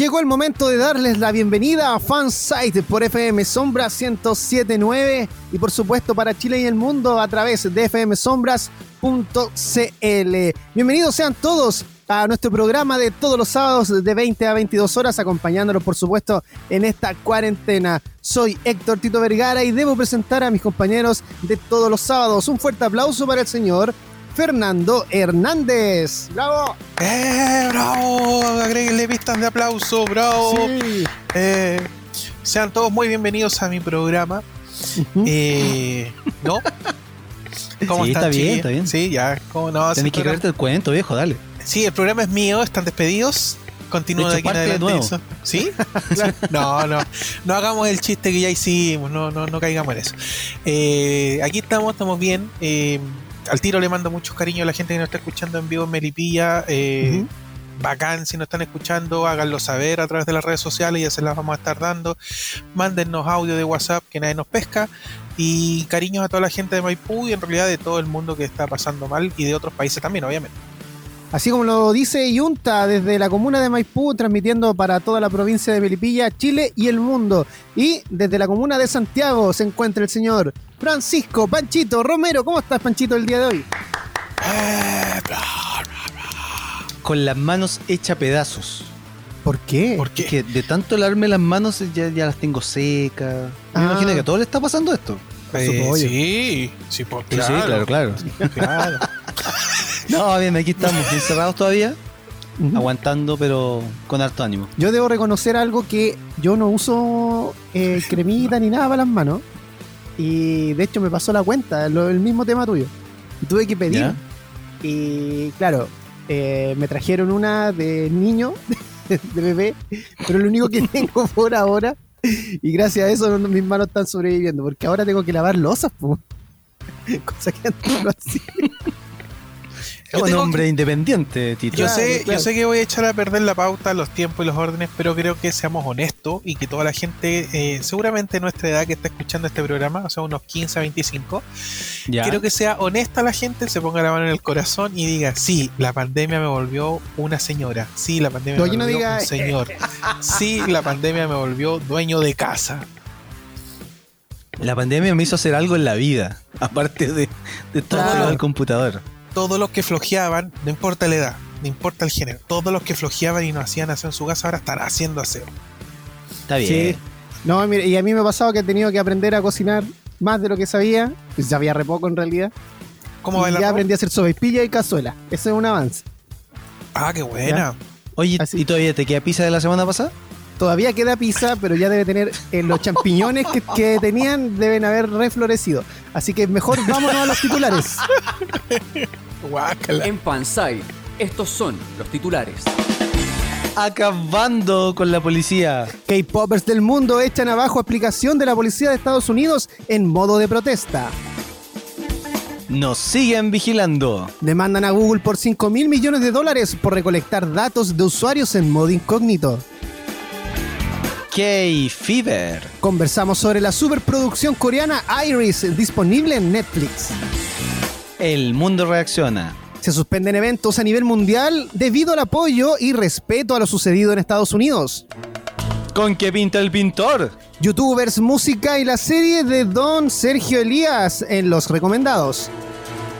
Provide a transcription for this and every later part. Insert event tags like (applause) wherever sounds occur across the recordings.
Llegó el momento de darles la bienvenida a Fansite por FM Sombra 1079 y por supuesto para Chile y el mundo a través de fmsombras.cl. Bienvenidos sean todos a nuestro programa de todos los sábados de 20 a 22 horas, acompañándolos por supuesto en esta cuarentena. Soy Héctor Tito Vergara y debo presentar a mis compañeros de todos los sábados. Un fuerte aplauso para el señor Fernando Hernández. ¡Bravo! ¡Eh, bravo! Agréguenle pistas de aplauso, bravo. Sí. Eh, sean todos muy bienvenidos a mi programa. Eh, ¿No? (laughs) ¿Cómo Sí, están, está bien, chiquillos? está bien. Sí, ya. ¿Cómo no? Tenés que creerte el cuento, viejo, dale. Sí, el programa es mío, están despedidos. Continúo De aquí en parte de adelante. nuevo. eso. ¿Sí? (laughs) no, no. No hagamos el chiste que ya hicimos, no, no, no caigamos en eso. Eh, aquí estamos, estamos bien. Eh, al tiro le mando muchos cariños a la gente que nos está escuchando en vivo en Melipilla. Eh. Bacán, si nos están escuchando, háganlo saber a través de las redes sociales, ya se las vamos a estar dando. Mándennos audio de WhatsApp que nadie nos pesca. Y cariños a toda la gente de Maipú y en realidad de todo el mundo que está pasando mal y de otros países también, obviamente. Así como lo dice Yunta desde la comuna de Maipú, transmitiendo para toda la provincia de Melipilla, Chile y el mundo. Y desde la comuna de Santiago se encuentra el señor Francisco Panchito Romero. ¿Cómo estás, Panchito, el día de hoy? Con las manos hechas pedazos. ¿Por qué? ¿Por qué? Que de tanto lavarme las manos ya, ya las tengo secas. Me Ah. imagino que a todos le está pasando esto. Eh, sí, sí, pues, Sí, claro, sí, claro, claro. claro. (laughs) (laughs) No, bien, aquí estamos (laughs) encerrados todavía, aguantando, pero con harto ánimo. Yo debo reconocer algo que yo no uso eh, cremita ni nada para las manos. Y de hecho me pasó la cuenta, lo- el mismo tema tuyo. Tuve que pedir. ¿Ya? Y claro, eh, me trajeron una de niño, (laughs) de bebé, pero lo único que tengo por ahora. Y gracias a eso mis manos están sobreviviendo, porque ahora tengo que lavar losas, po. Cosa que antes no hacía. Yo un hombre independiente, Tito. Yo Claro, sé, claro. yo sé que voy a echar a perder la pauta, los tiempos y los órdenes, pero creo que seamos honestos y que toda la gente, eh, seguramente de nuestra edad que está escuchando este programa, o sea, unos 15 a 25, Ya. quiero que sea honesta la gente, se ponga la mano en el corazón y diga, sí, la pandemia me volvió una señora, sí, la pandemia No, me no volvió diga- un señor, sí, la pandemia me volvió dueño de casa. La pandemia me hizo hacer algo en la vida, aparte de, de estar Claro. al computador. Todos los que flojeaban, no importa la edad, no importa el género, todos los que flojeaban y no hacían aseo en su casa ahora están haciendo aseo. Está bien. Sí. No, mire, y a mí me ha pasado que he tenido que aprender a cocinar más de lo que sabía. Pues sabía re poco en realidad. ¿Cómo Y ya aprendí a hacer sopaipilla y cazuela. Eso es un avance. Ah, qué buena. Oye, Así. ¿y todavía te queda pizza de la semana pasada? Todavía queda pizza, pero ya debe tener eh, los champiñones que, que tenían deben haber reflorecido. Así que mejor vámonos a los titulares. En Fansite, estos son los titulares. Acabando con la policía. K-popers del mundo echan abajo aplicación de la policía de Estados Unidos en modo de protesta. Nos siguen vigilando. Demandan a Google por 5 mil millones de dólares por recolectar datos de usuarios en modo incógnito. K-Fever. Conversamos sobre la superproducción coreana Iris disponible en Netflix. El mundo reacciona. Se suspenden eventos a nivel mundial debido al apoyo y respeto a lo sucedido en Estados Unidos. ¿Con qué pinta el pintor? Youtubers, música y la serie de Don Sergio Elías en los recomendados.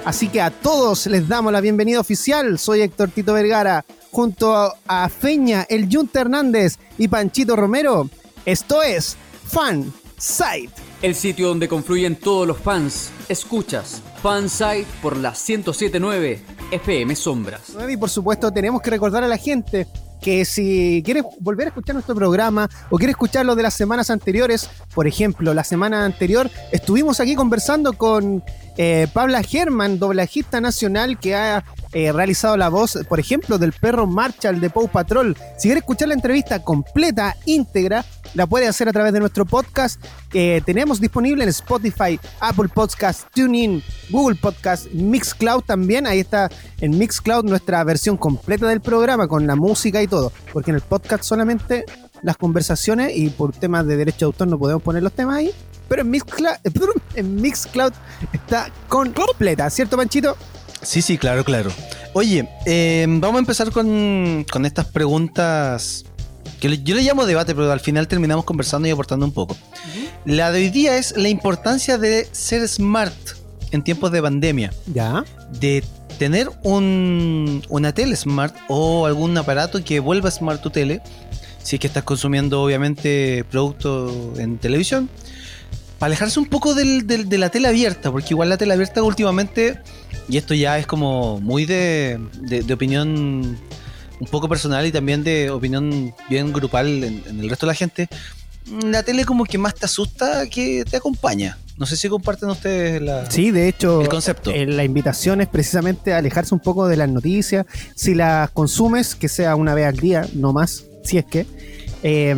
Así que a todos les damos la bienvenida oficial. Soy Héctor Tito Vergara, junto a- a Feña, el Junta Hernández y Panchito Romero. Esto es Fan Site. El sitio donde confluyen todos los fans. Escuchas Fansite por la 1079 FM Sombras. Y por supuesto tenemos que recordar a la gente que si quieres volver a escuchar nuestro programa o quieres escuchar los de las semanas anteriores, por ejemplo, la semana anterior estuvimos aquí conversando con eh, Pabla German, doblajista nacional que ha eh, realizado la voz, por ejemplo, del perro Marshall de Paw Patrol. Si quieres escuchar la entrevista completa, íntegra, la puede hacer a través de nuestro podcast que tenemos disponible en Spotify, Apple Podcast, TuneIn, Google Podcast, Mixcloud también. Ahí está en Mixcloud nuestra versión completa del programa con la música y todo. Porque en el podcast solamente las conversaciones y por temas de derecho de autor no podemos poner los temas ahí. Pero en Mixcloud, (laughs) en Mixcloud está completa, ¿cierto, Panchito? Sí, sí, claro, claro. Oye, eh, vamos a empezar con, con estas preguntas que yo le llamo debate, pero al final terminamos conversando y aportando un poco. La de hoy día es la importancia de ser smart en tiempos de pandemia. Ya. De tener un, una tele smart o algún aparato que vuelva smart tu tele, si es que estás consumiendo obviamente producto en televisión, para alejarse un poco del, del- de la tele abierta, porque igual la tele abierta últimamente, y esto ya es como muy de, de- de opinión un poco personal y también de opinión bien grupal en, en el resto de la gente, la tele como que más te asusta que te acompaña. No sé si comparten ustedes la, Sí, de hecho, el concepto. eh, la invitación es precisamente alejarse un poco de las noticias. Si las consumes, que sea una vez al día, no más, si es que. Eh,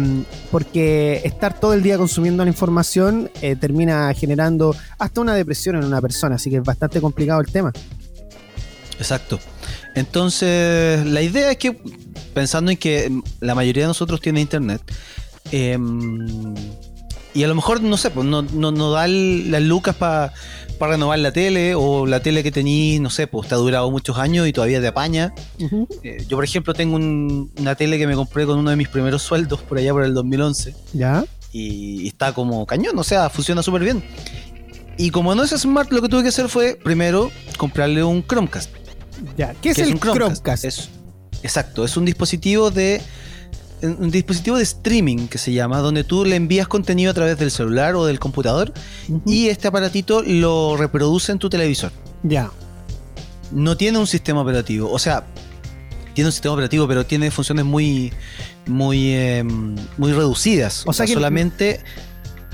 porque estar todo el día consumiendo la información eh, termina generando hasta una depresión en una persona, así que es bastante complicado el tema. Exacto. Entonces, la idea es que, pensando en que la mayoría de nosotros tiene internet, em, y a lo mejor, no sé, pues no, no, no da el- las lucas para renovar la tele, o la tele que tenéis, no sé, pues te ha durado muchos años y todavía te apaña. Eh, yo, por ejemplo, tengo un- una tele que me compré con uno de mis primeros sueldos por allá por el 2011 ¿Ya? y está como cañón, o sea, funciona súper bien. Y como no es smart, lo que tuve que hacer fue primero comprarle un Chromecast. Ya. ¿Qué es que el Chromecast? Es- exacto, es un dispositivo de un dispositivo de streaming que se llama, donde tú le envías contenido a través del celular o del computador y este aparatito lo reproduce en tu televisor. Ya. No tiene un sistema operativo, o sea, tiene un sistema operativo, pero tiene funciones muy muy eh, muy reducidas. O sea que- solamente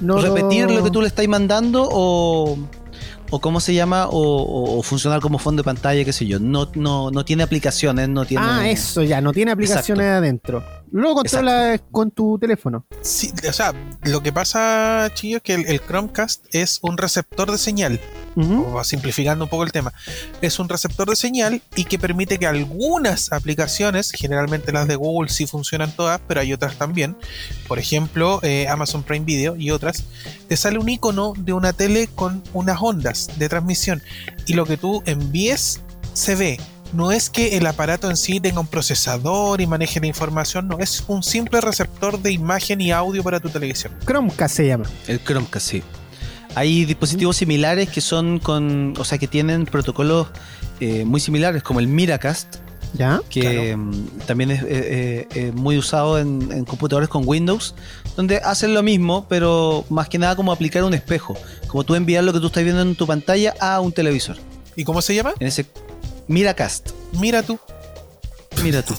No repetir lo que tú le estás mandando o o cómo se llama o, o- o funcionar como fondo de pantalla, qué sé yo. No, no, no tiene aplicaciones, no tiene. Ah, eso ya, no tiene aplicaciones adentro. Lo controlas con tu teléfono. Sí, o sea, lo que pasa, Chillo, es que el, el Chromecast es un receptor de señal, o simplificando un poco el tema, es un receptor de señal y que permite que algunas aplicaciones, generalmente las de Google sí funcionan todas, pero hay otras también, por ejemplo eh, Amazon Prime Video y otras, te sale un icono de una tele con unas ondas de transmisión. Y lo que tú envíes se ve. No es que el aparato en sí tenga un procesador y maneje la información, no, es un simple receptor de imagen y audio para tu televisión. Chromecast se llama. El Chromecast, sí. Hay dispositivos similares que son con. O sea, que tienen protocolos eh, muy similares, como el Miracast, ¿Ya? que mm, también es eh, eh, muy usado en, en computadores con Windows, donde hacen lo mismo, pero más que nada como aplicar un espejo. Como tú enviar lo que tú estás viendo en tu pantalla a un televisor. ¿Y cómo se llama? En ese Miracast. Mira tú. Mira tú.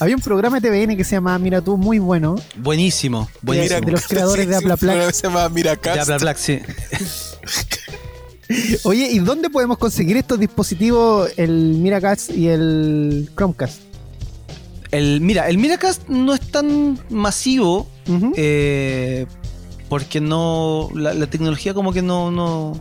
Había un programa de TVN que se llama Mira tú, muy bueno. Buenísimo. Buenísimo. de los creadores de Apla Plac. Se llama Miracast. Ya, bla, bla, sí. (laughs) Oye, ¿y dónde podemos conseguir estos dispositivos, el Miracast y el Chromecast? El, mira, el Miracast no es tan masivo eh, porque no la, la tecnología como que no, no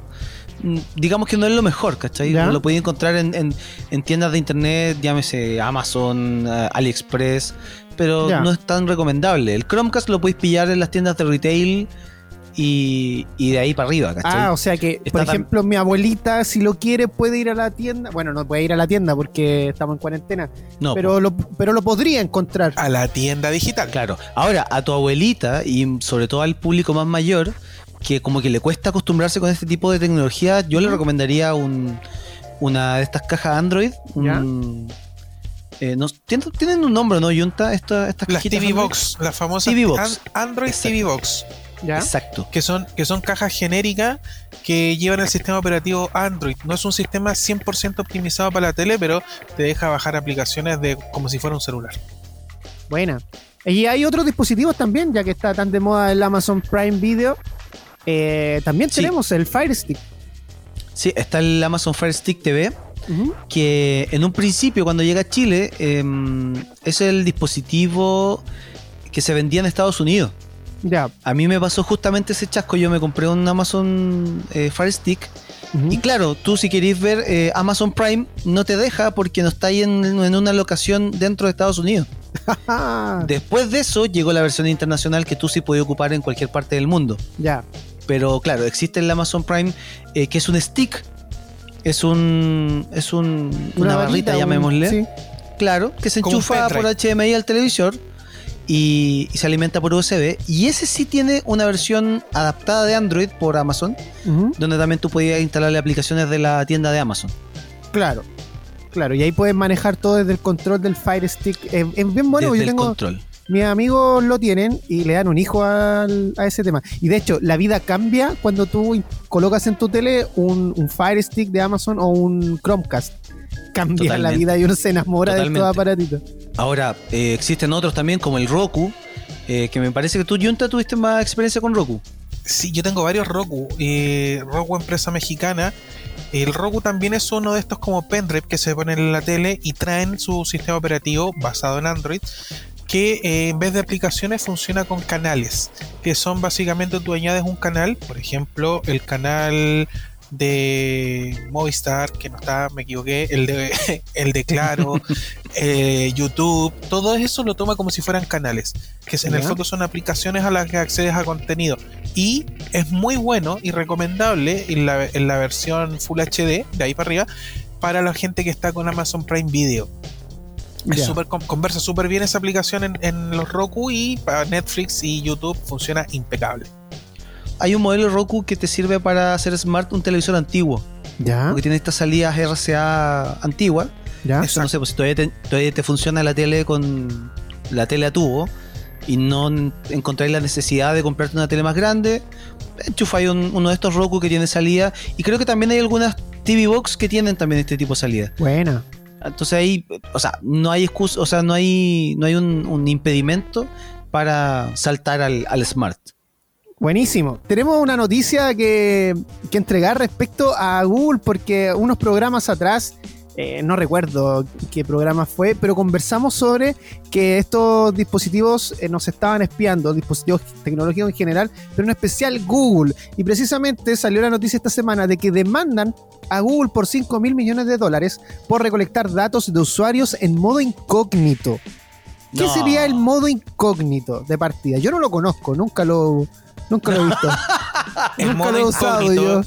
digamos que no es lo mejor, ¿cachai? Ya. Lo podéis encontrar en, en- en tiendas de internet, llámese Amazon, eh, AliExpress, pero Ya. no es tan recomendable. El Chromecast lo podéis pillar en las tiendas de retail y, y de ahí para arriba, ¿cachai? Ah, o sea que, Está por tan- ejemplo, mi abuelita, si lo quiere, puede ir a la tienda. Bueno, no puede ir a la tienda porque estamos en cuarentena, no, pero, lo, pero lo podría encontrar. A la tienda digital. Claro. Ahora, a tu abuelita y sobre todo al público más mayor, que como que le cuesta acostumbrarse con este tipo de tecnología, yo le recomendaría un, una de estas cajas Android. un- eh, no- ¿tienen, tienen un nombre, ¿no, Junta? Esta, estas Las TV Android? Box, las famosas TV Box. An- Android Exacto. TV Box, ¿Ya? Exacto. que son, que son cajas genéricas que llevan el sistema operativo Android. No es un sistema 100% optimizado para la tele, pero te deja bajar aplicaciones de como si fuera un celular. Buena. Y hay otros dispositivos también, ya que está tan de moda el Amazon Prime Video. Eh, también Sí. tenemos el Fire Stick. Sí, está el Amazon Fire Stick TV, que en un principio cuando llega a Chile em, es el dispositivo que se vendía en Estados Unidos. Ya. A mí me pasó justamente ese chasco, yo me compré un Amazon eh, Fire Stick y claro, tú si queréis ver eh, Amazon Prime no te deja porque no está ahí en, en una locación dentro de Estados Unidos. (laughs) Después de eso llegó la versión internacional que tú sí podías ocupar en cualquier parte del mundo. ya. Pero claro, existe el Amazon Prime eh, que es un stick. Es un. Es un. Una, barrita, varita, un- llamémosle. sí. Claro, que se Como enchufa por. HDMI al televisor y, y se alimenta por USB. Y ese sí tiene una versión adaptada de Android por Amazon, donde también tú podías instalarle aplicaciones de la tienda de Amazon. Claro. Claro, y ahí puedes manejar todo desde el control del Fire Stick. Es, es bien bueno, desde yo el tengo. control. Mis amigos lo tienen y le dan un hijo al- a ese tema. Y de hecho, la vida cambia cuando tú colocas en tu tele un, un Fire Stick de Amazon o un Chromecast. Cambia la vida y uno se enamora de estos aparatitos. Ahora, eh, existen otros también como el Roku, eh, que me parece que tú, Junta, tuviste más experiencia con Roku. Sí, yo tengo varios Roku. eh, Roku, empresa mexicana. El Roku también es uno de estos como pendrive que se ponen en la tele y traen su sistema operativo basado en Android que eh, en vez de aplicaciones funciona con canales, que son básicamente tú añades un canal, por ejemplo, el canal de Movistar, que no está, me equivoqué, el de, (laughs) el de Claro, (laughs) eh, YouTube, todo eso lo toma como si fueran canales, que en el fondo son aplicaciones a las que accedes a contenido. Y es muy bueno y recomendable en la, en la versión Full HD, de ahí para arriba, para la gente que está con Amazon Prime Video. Es con- conversa súper bien esa aplicación en, en los Roku y para Netflix y YouTube funciona impecable. Hay un modelo Roku que te sirve para hacer smart un televisor antiguo, ¿Ya? porque tiene estas salidas RCA antiguas. ¿Ya? Eso. No sé, pues si todavía te, todavía te funciona la tele con la tele a tubo y no en- encontráis la necesidad de comprarte una tele más grande, enchufáis un- uno de estos Roku que tiene salida. Y creo que también hay algunas TV Box que tienen también este tipo de salida. Buena. Entonces ahí, o sea, no hay excusa, o sea, no hay, no hay un, impedimento para saltar al, al Smart. Buenísimo. Tenemos una noticia que, que entregar respecto a Google porque unos programas atrás, eh, no recuerdo qué programa fue, pero conversamos sobre que estos dispositivos eh, nos estaban espiando, dispositivos tecnológicos en general, pero en especial Google. Y precisamente salió la noticia esta semana de que demandan a Google por 5 mil millones de dólares por recolectar datos de usuarios en modo incógnito. ¿Qué No. sería el modo incógnito de partida? Yo no lo conozco, nunca lo, nunca lo he visto. (laughs) El nunca modo lo he usado yo.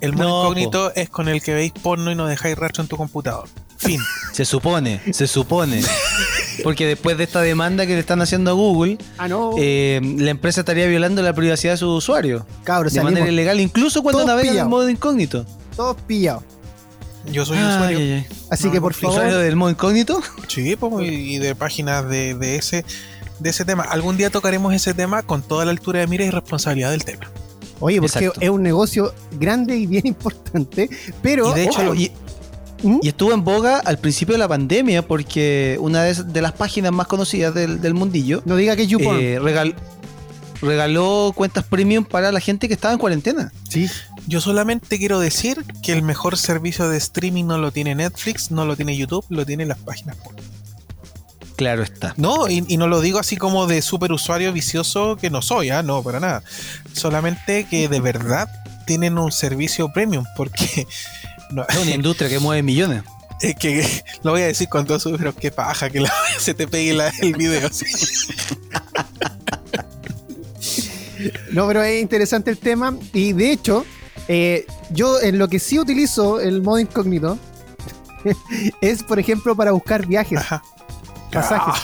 El modo No, incógnito es con el que veis porno y no dejáis rastro en tu computador. Fin. (laughs) Se supone, se supone. Porque después de esta demanda que le están haciendo a Google, Ah, no. eh, la empresa estaría violando la privacidad de sus usuarios. Cabros, de manera ilegal, incluso cuando navegan en modo incógnito. todos pillados. Yo soy Ay, usuario. Así No, que por favor. ¿Usuario del modo incógnito? Sí, pues, y y de páginas de, de ese de ese tema. Algún día tocaremos ese tema con toda la altura de mira y responsabilidad del tema. Oye, porque Exacto. es un negocio grande y bien importante. Pero. Y de hecho, ojo, y, ¿Mm? y estuvo en boga al principio de la pandemia porque una de, de las páginas más conocidas del, del mundillo no diga que es YouPorn. eh, regal- regaló cuentas premium para la gente que estaba en cuarentena. sí. Yo solamente quiero decir que el mejor servicio de streaming no lo tiene Netflix, no lo tiene YouTube, lo tienen las páginas porno. Claro está. No, y, y no lo digo así como de super usuario vicioso que no soy, ¿ah? no, para nada. Solamente que de verdad tienen un servicio premium, porque (laughs) no, Es una (laughs) industria que mueve millones. es que (laughs) lo voy a decir con todo su, pero qué paja que la- se te pegue la- el video. sí. No, pero es interesante el tema. Y de hecho, eh, yo en lo que sí utilizo el modo incógnito es, por ejemplo, para buscar viajes, Ajá. Pasajes.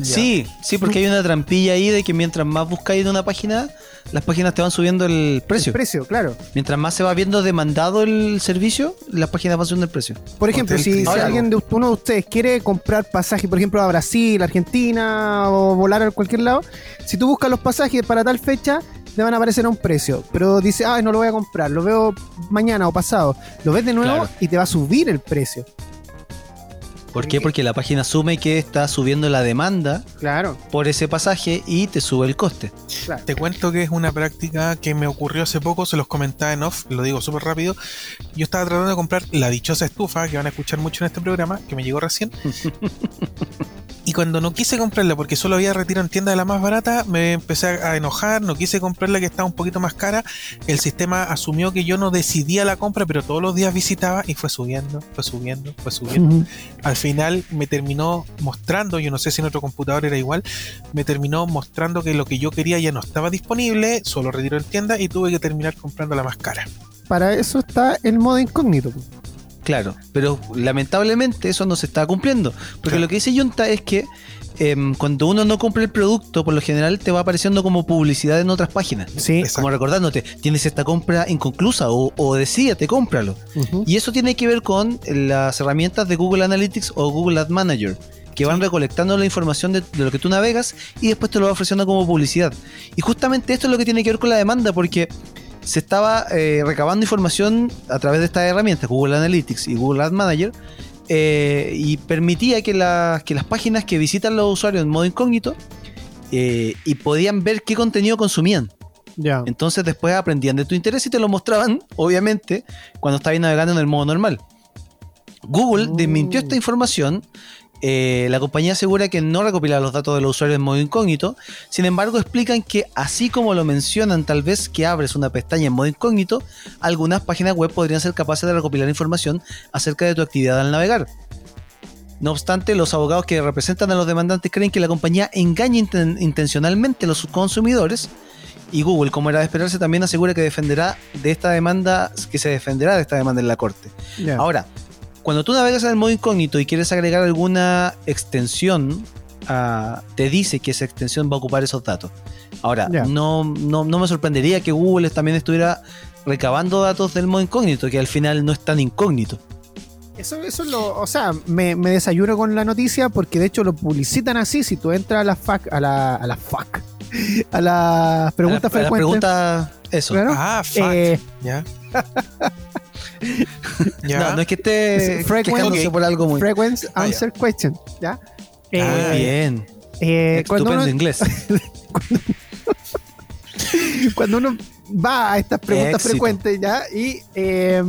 (laughs) Sí, sí, porque hay una trampilla ahí de que mientras más buscáis en una página, las páginas te van subiendo el precio. Precio, claro. Mientras más se va viendo demandado el servicio, las páginas van subiendo el precio. Por ejemplo, Hotel si, alguien de uno de ustedes quiere comprar pasajes, por ejemplo, a Brasil, Argentina o volar a cualquier lado, si tú buscas los pasajes para tal fecha, te van a aparecer a un precio. Pero dice, ah, no lo voy a comprar, lo veo mañana o pasado. Lo ves de nuevo Claro. y te va a subir el precio. ¿Por qué? Porque la página asume que está subiendo la demanda Claro, por ese pasaje y te sube el coste. claro. Te cuento que es una práctica que me ocurrió hace poco, se los comentaba en off, lo digo súper rápido. Yo estaba tratando de comprar la dichosa estufa, que van a escuchar mucho en este programa, que me llegó recién. (laughs) cuando no quise comprarla, porque solo había retiro en tienda de la más barata, me empecé a enojar, no quise comprarla que estaba un poquito más cara. El sistema asumió que yo no decidía la compra, pero todos los días visitaba y fue subiendo, fue subiendo, fue subiendo. Al final me terminó mostrando, yo no sé si en otro computador era igual, me terminó mostrando que lo que yo quería ya no estaba disponible, solo retiro en tienda y tuve que terminar comprando la más cara. Para eso está el modo incógnito. Claro, pero lamentablemente eso no se está cumpliendo. Porque Claro. lo que dice Junta es que em, cuando uno no compra el producto, por lo general te va apareciendo como publicidad en otras páginas. Sí. Exacto. Como recordándote, tienes esta compra inconclusa o, o decídete, cómpralo. Y eso tiene que ver con las herramientas de Google Analytics o Google Ad Manager, que van recolectando la información de, de lo que tú navegas y después te lo va ofreciendo como publicidad. Y justamente esto es lo que tiene que ver con la demanda, porque se estaba eh, recabando información a través de estas herramientas, Google Analytics y Google Ad Manager, eh, y permitía que, las que las páginas que visitan los usuarios en modo incógnito eh, y podían ver qué contenido consumían. Ya. Entonces después aprendían de tu interés y te lo mostraban, (laughs) obviamente, cuando estabas navegando en el modo normal. Google Mm. desmintió esta información. Eh, la compañía asegura que no recopila los datos de los usuarios en modo incógnito. Sin embargo, explican que así como lo mencionan, tal vez que abres una pestaña en modo incógnito, algunas páginas web podrían ser capaces de recopilar información acerca de tu actividad al navegar. No obstante, los abogados que representan a los demandantes creen que la compañía engaña inten- intencionalmente a los consumidores y Google, como era de esperarse, también asegura que defenderá de esta demanda, que se defenderá de esta demanda en la corte. Ahora, cuando tú navegas en el modo incógnito y quieres agregar alguna extensión, ah, te dice que esa extensión va a ocupar esos datos. Ahora, no, no, no me sorprendería que Google también estuviera recabando datos del modo incógnito, que al final no es tan incógnito. Eso, eso es lo, o sea, me, me desayuno con la noticia porque de hecho lo publicitan así. Si tú entras a la FAC, a la, a la FAC, a las preguntas la- a la frecuentes. pregunta, eso. claro, Ah, fuck. eh, Ya. (laughs) (laughs) ya. No, no es que esté quejándose por algo muy... frequent Ah, answer question, ¿ya? Eh, Ah, bien. eh, cuando, Estupendo uno, inglés. (laughs) cuando uno va a estas preguntas Éxito. frecuentes, ¿ya? Y, eh,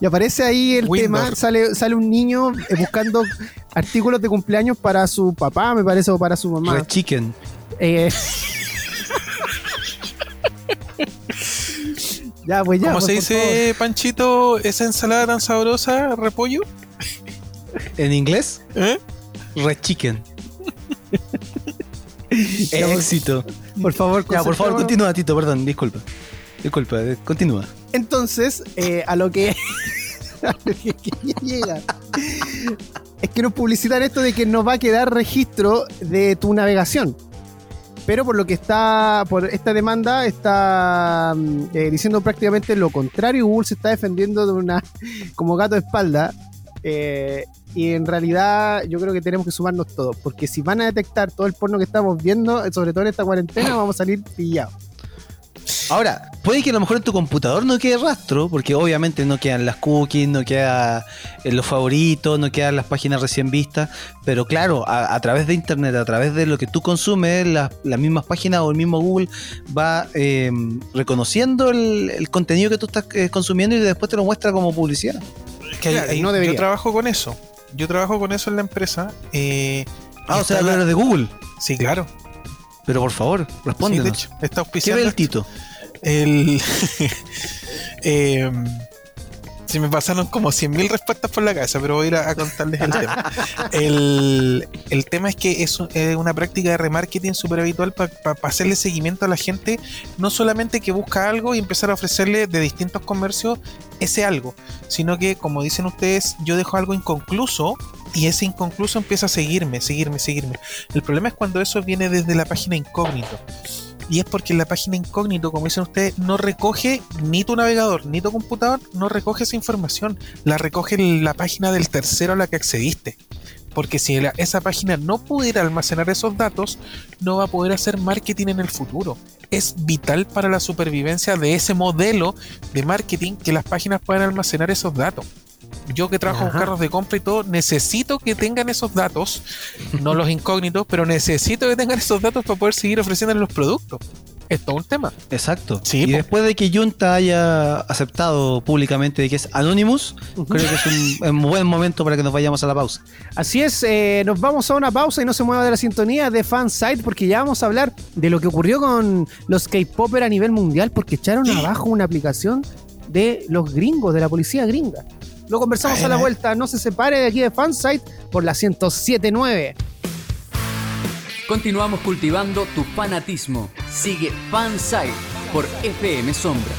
y aparece ahí el Windows. tema, sale, sale un niño eh, buscando artículos de cumpleaños para su papá, me parece, o para su mamá. Red Chicken. Eh, (laughs) ya, pues ya. ¿Cómo pues, se dice, Panchito, esa ensalada tan sabrosa, repollo? ¿En inglés? ¿Eh? Red Chicken. (laughs) Éxito. favor, Por favor, Ya, por favor, continúa, Tito, perdón, disculpa. Disculpa, eh, continúa. Entonces, eh, a lo que. (laughs) a lo que llegar. Es que nos publicitan esto de que nos va a quedar registro de tu navegación. Pero por lo que está, por esta demanda, está mm, eh, diciendo prácticamente lo contrario. Google se está defendiendo de una (laughs) como gato de espalda. eh, y en realidad yo creo que tenemos que sumarnos todos. Porque si van a detectar todo el porno que estamos viendo, eh, sobre todo en esta cuarentena, vamos a salir pillados. Ahora, puede que a lo mejor en tu computador no quede rastro, porque obviamente no quedan las cookies, no queda en los favoritos, no quedan las páginas recién vistas, pero claro, a, a través de internet, a través de lo que tú consumes, las, las mismas páginas o el mismo Google va eh, reconociendo el, el contenido que tú estás eh, consumiendo y después te lo muestra como publicidad. Que ahí- Claro, ahí no debería. yo trabajo con eso. Yo trabajo con eso en la empresa. eh, Ah, o sea, la- de Google. Sí, claro. Pero por favor, Sí, respóndenos. de hecho, está ¿Qué ve auspiciando el Tito? El. (laughs) eh, se me pasaron como 100.000 respuestas por la cabeza, pero voy a ir a, contarles el tema. El, el tema es que es, un- es una práctica de remarketing súper habitual para hacerle seguimiento a la gente, no solamente que busca algo y empezar a ofrecerle de distintos comercios ese algo, sino que, como dicen ustedes, yo dejo algo inconcluso y ese inconcluso empieza a seguirme, seguirme, seguirme. El problema es cuando eso viene desde la página incógnito. Y es porque la página incógnito, como dicen ustedes, no recoge ni tu navegador ni tu computador, no recoge esa información. La recoge la página del tercero a la que accediste. Porque si esa página no pudiera almacenar esos datos, no va a poder hacer marketing en el futuro. Es vital para la supervivencia de ese modelo de marketing que las páginas puedan almacenar esos datos. Yo que trabajo Ajá. con carros de compra y todo, necesito que tengan esos datos, no los incógnitos, pero necesito que tengan esos datos para poder seguir ofreciéndoles los productos. Es todo un tema. Exacto. Sí, y po. después de que Junta haya aceptado públicamente de que es Anonymous, creo que es un, un buen momento para que nos vayamos a la pausa. Así es, eh, nos vamos a una pausa y no se mueva de la sintonía de Fansite porque ya vamos a hablar de lo que ocurrió con los K-Popper a nivel mundial porque echaron abajo una aplicación de los gringos, de la policía gringa. Lo conversamos a la vuelta, no se separe de aquí de Fansite por la 1079. Continuamos cultivando tu fanatismo. Sigue Fansite por FM Sombra.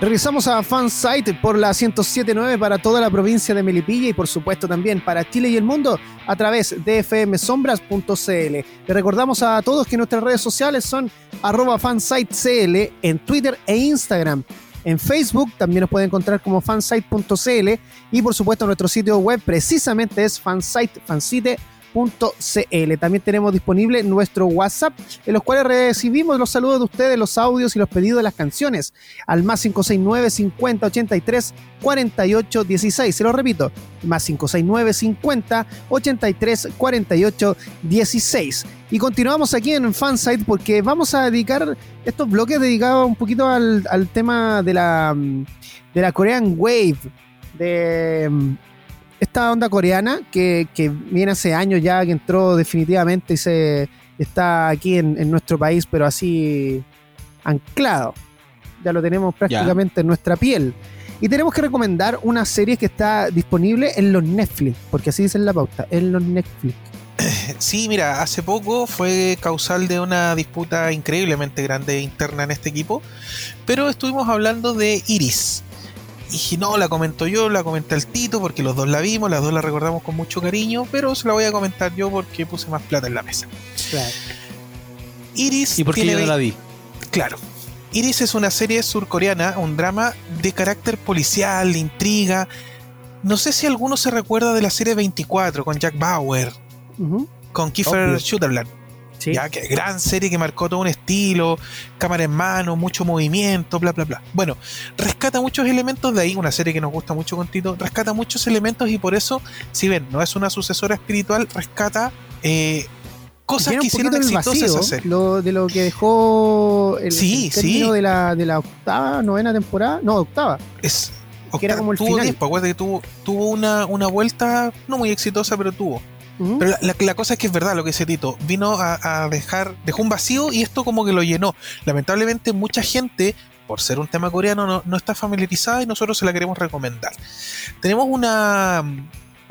Regresamos a Fansite por la 1079 para toda la provincia de Melipilla y por supuesto también para Chile y el mundo a través de fmsombras.cl. Le recordamos a todos que nuestras redes sociales son arroba fansitecl en Twitter e Instagram. En Facebook también nos pueden encontrar como fansite.cl y por supuesto nuestro sitio web precisamente es fansite, fansite.cl. También tenemos disponible nuestro WhatsApp en los cuales recibimos los saludos de ustedes, los audios y los pedidos de las canciones al más 569 50 83 48 16. Se lo repito, más 569 50 83 48 16. Y continuamos aquí en Fansite porque vamos a dedicar estos bloques dedicados un poquito al, al tema de la, de la Korean Wave, de esta onda coreana que, que viene hace años ya, que entró definitivamente y se está aquí en, en nuestro país, pero así anclado. Ya lo tenemos prácticamente en nuestra piel. Y tenemos que recomendar una serie que está disponible en los Netflix, porque así dice en la pauta, en los Netflix. (clears throat) Sí, mira, hace poco fue causal de una disputa increíblemente grande interna en este equipo, pero estuvimos hablando de Iris. Y dije, no, la comento yo, la comenté al Tito, porque los dos la vimos, las dos la recordamos con mucho cariño, pero se la voy a comentar yo porque puse más plata en la mesa. Iris ¿Y por qué yo no la vi? Claro. Iris es una serie surcoreana, un drama de carácter policial, de intriga. No sé si alguno se recuerda de la serie 24 con Jack Bauer, con Kiefer Obvio. Sutherland. Sí. Ya que gran serie que marcó todo un estilo, cámara en mano, mucho movimiento, bla, bla, bla. Bueno, rescata muchos elementos de ahí, una serie que nos gusta mucho con Tito, rescata muchos elementos y por eso, si ven, no es una sucesora espiritual, rescata eh, cosas que hicieron exitosas serie. lo, de lo que dejó el, Sí, el término sí. de la, de la octava, novena temporada, no, octava. Es, Que era como el tuvo final. 10, pues, acuérdate que tuvo, tuvo una, una vuelta no muy exitosa, pero tuvo. Pero la, cosa es que es verdad lo que dice Tito. Vino a, dejar, dejó un vacío y esto como que lo llenó. Lamentablemente mucha gente, por ser un tema coreano, no, no está familiarizada y nosotros se la queremos recomendar. Tenemos una,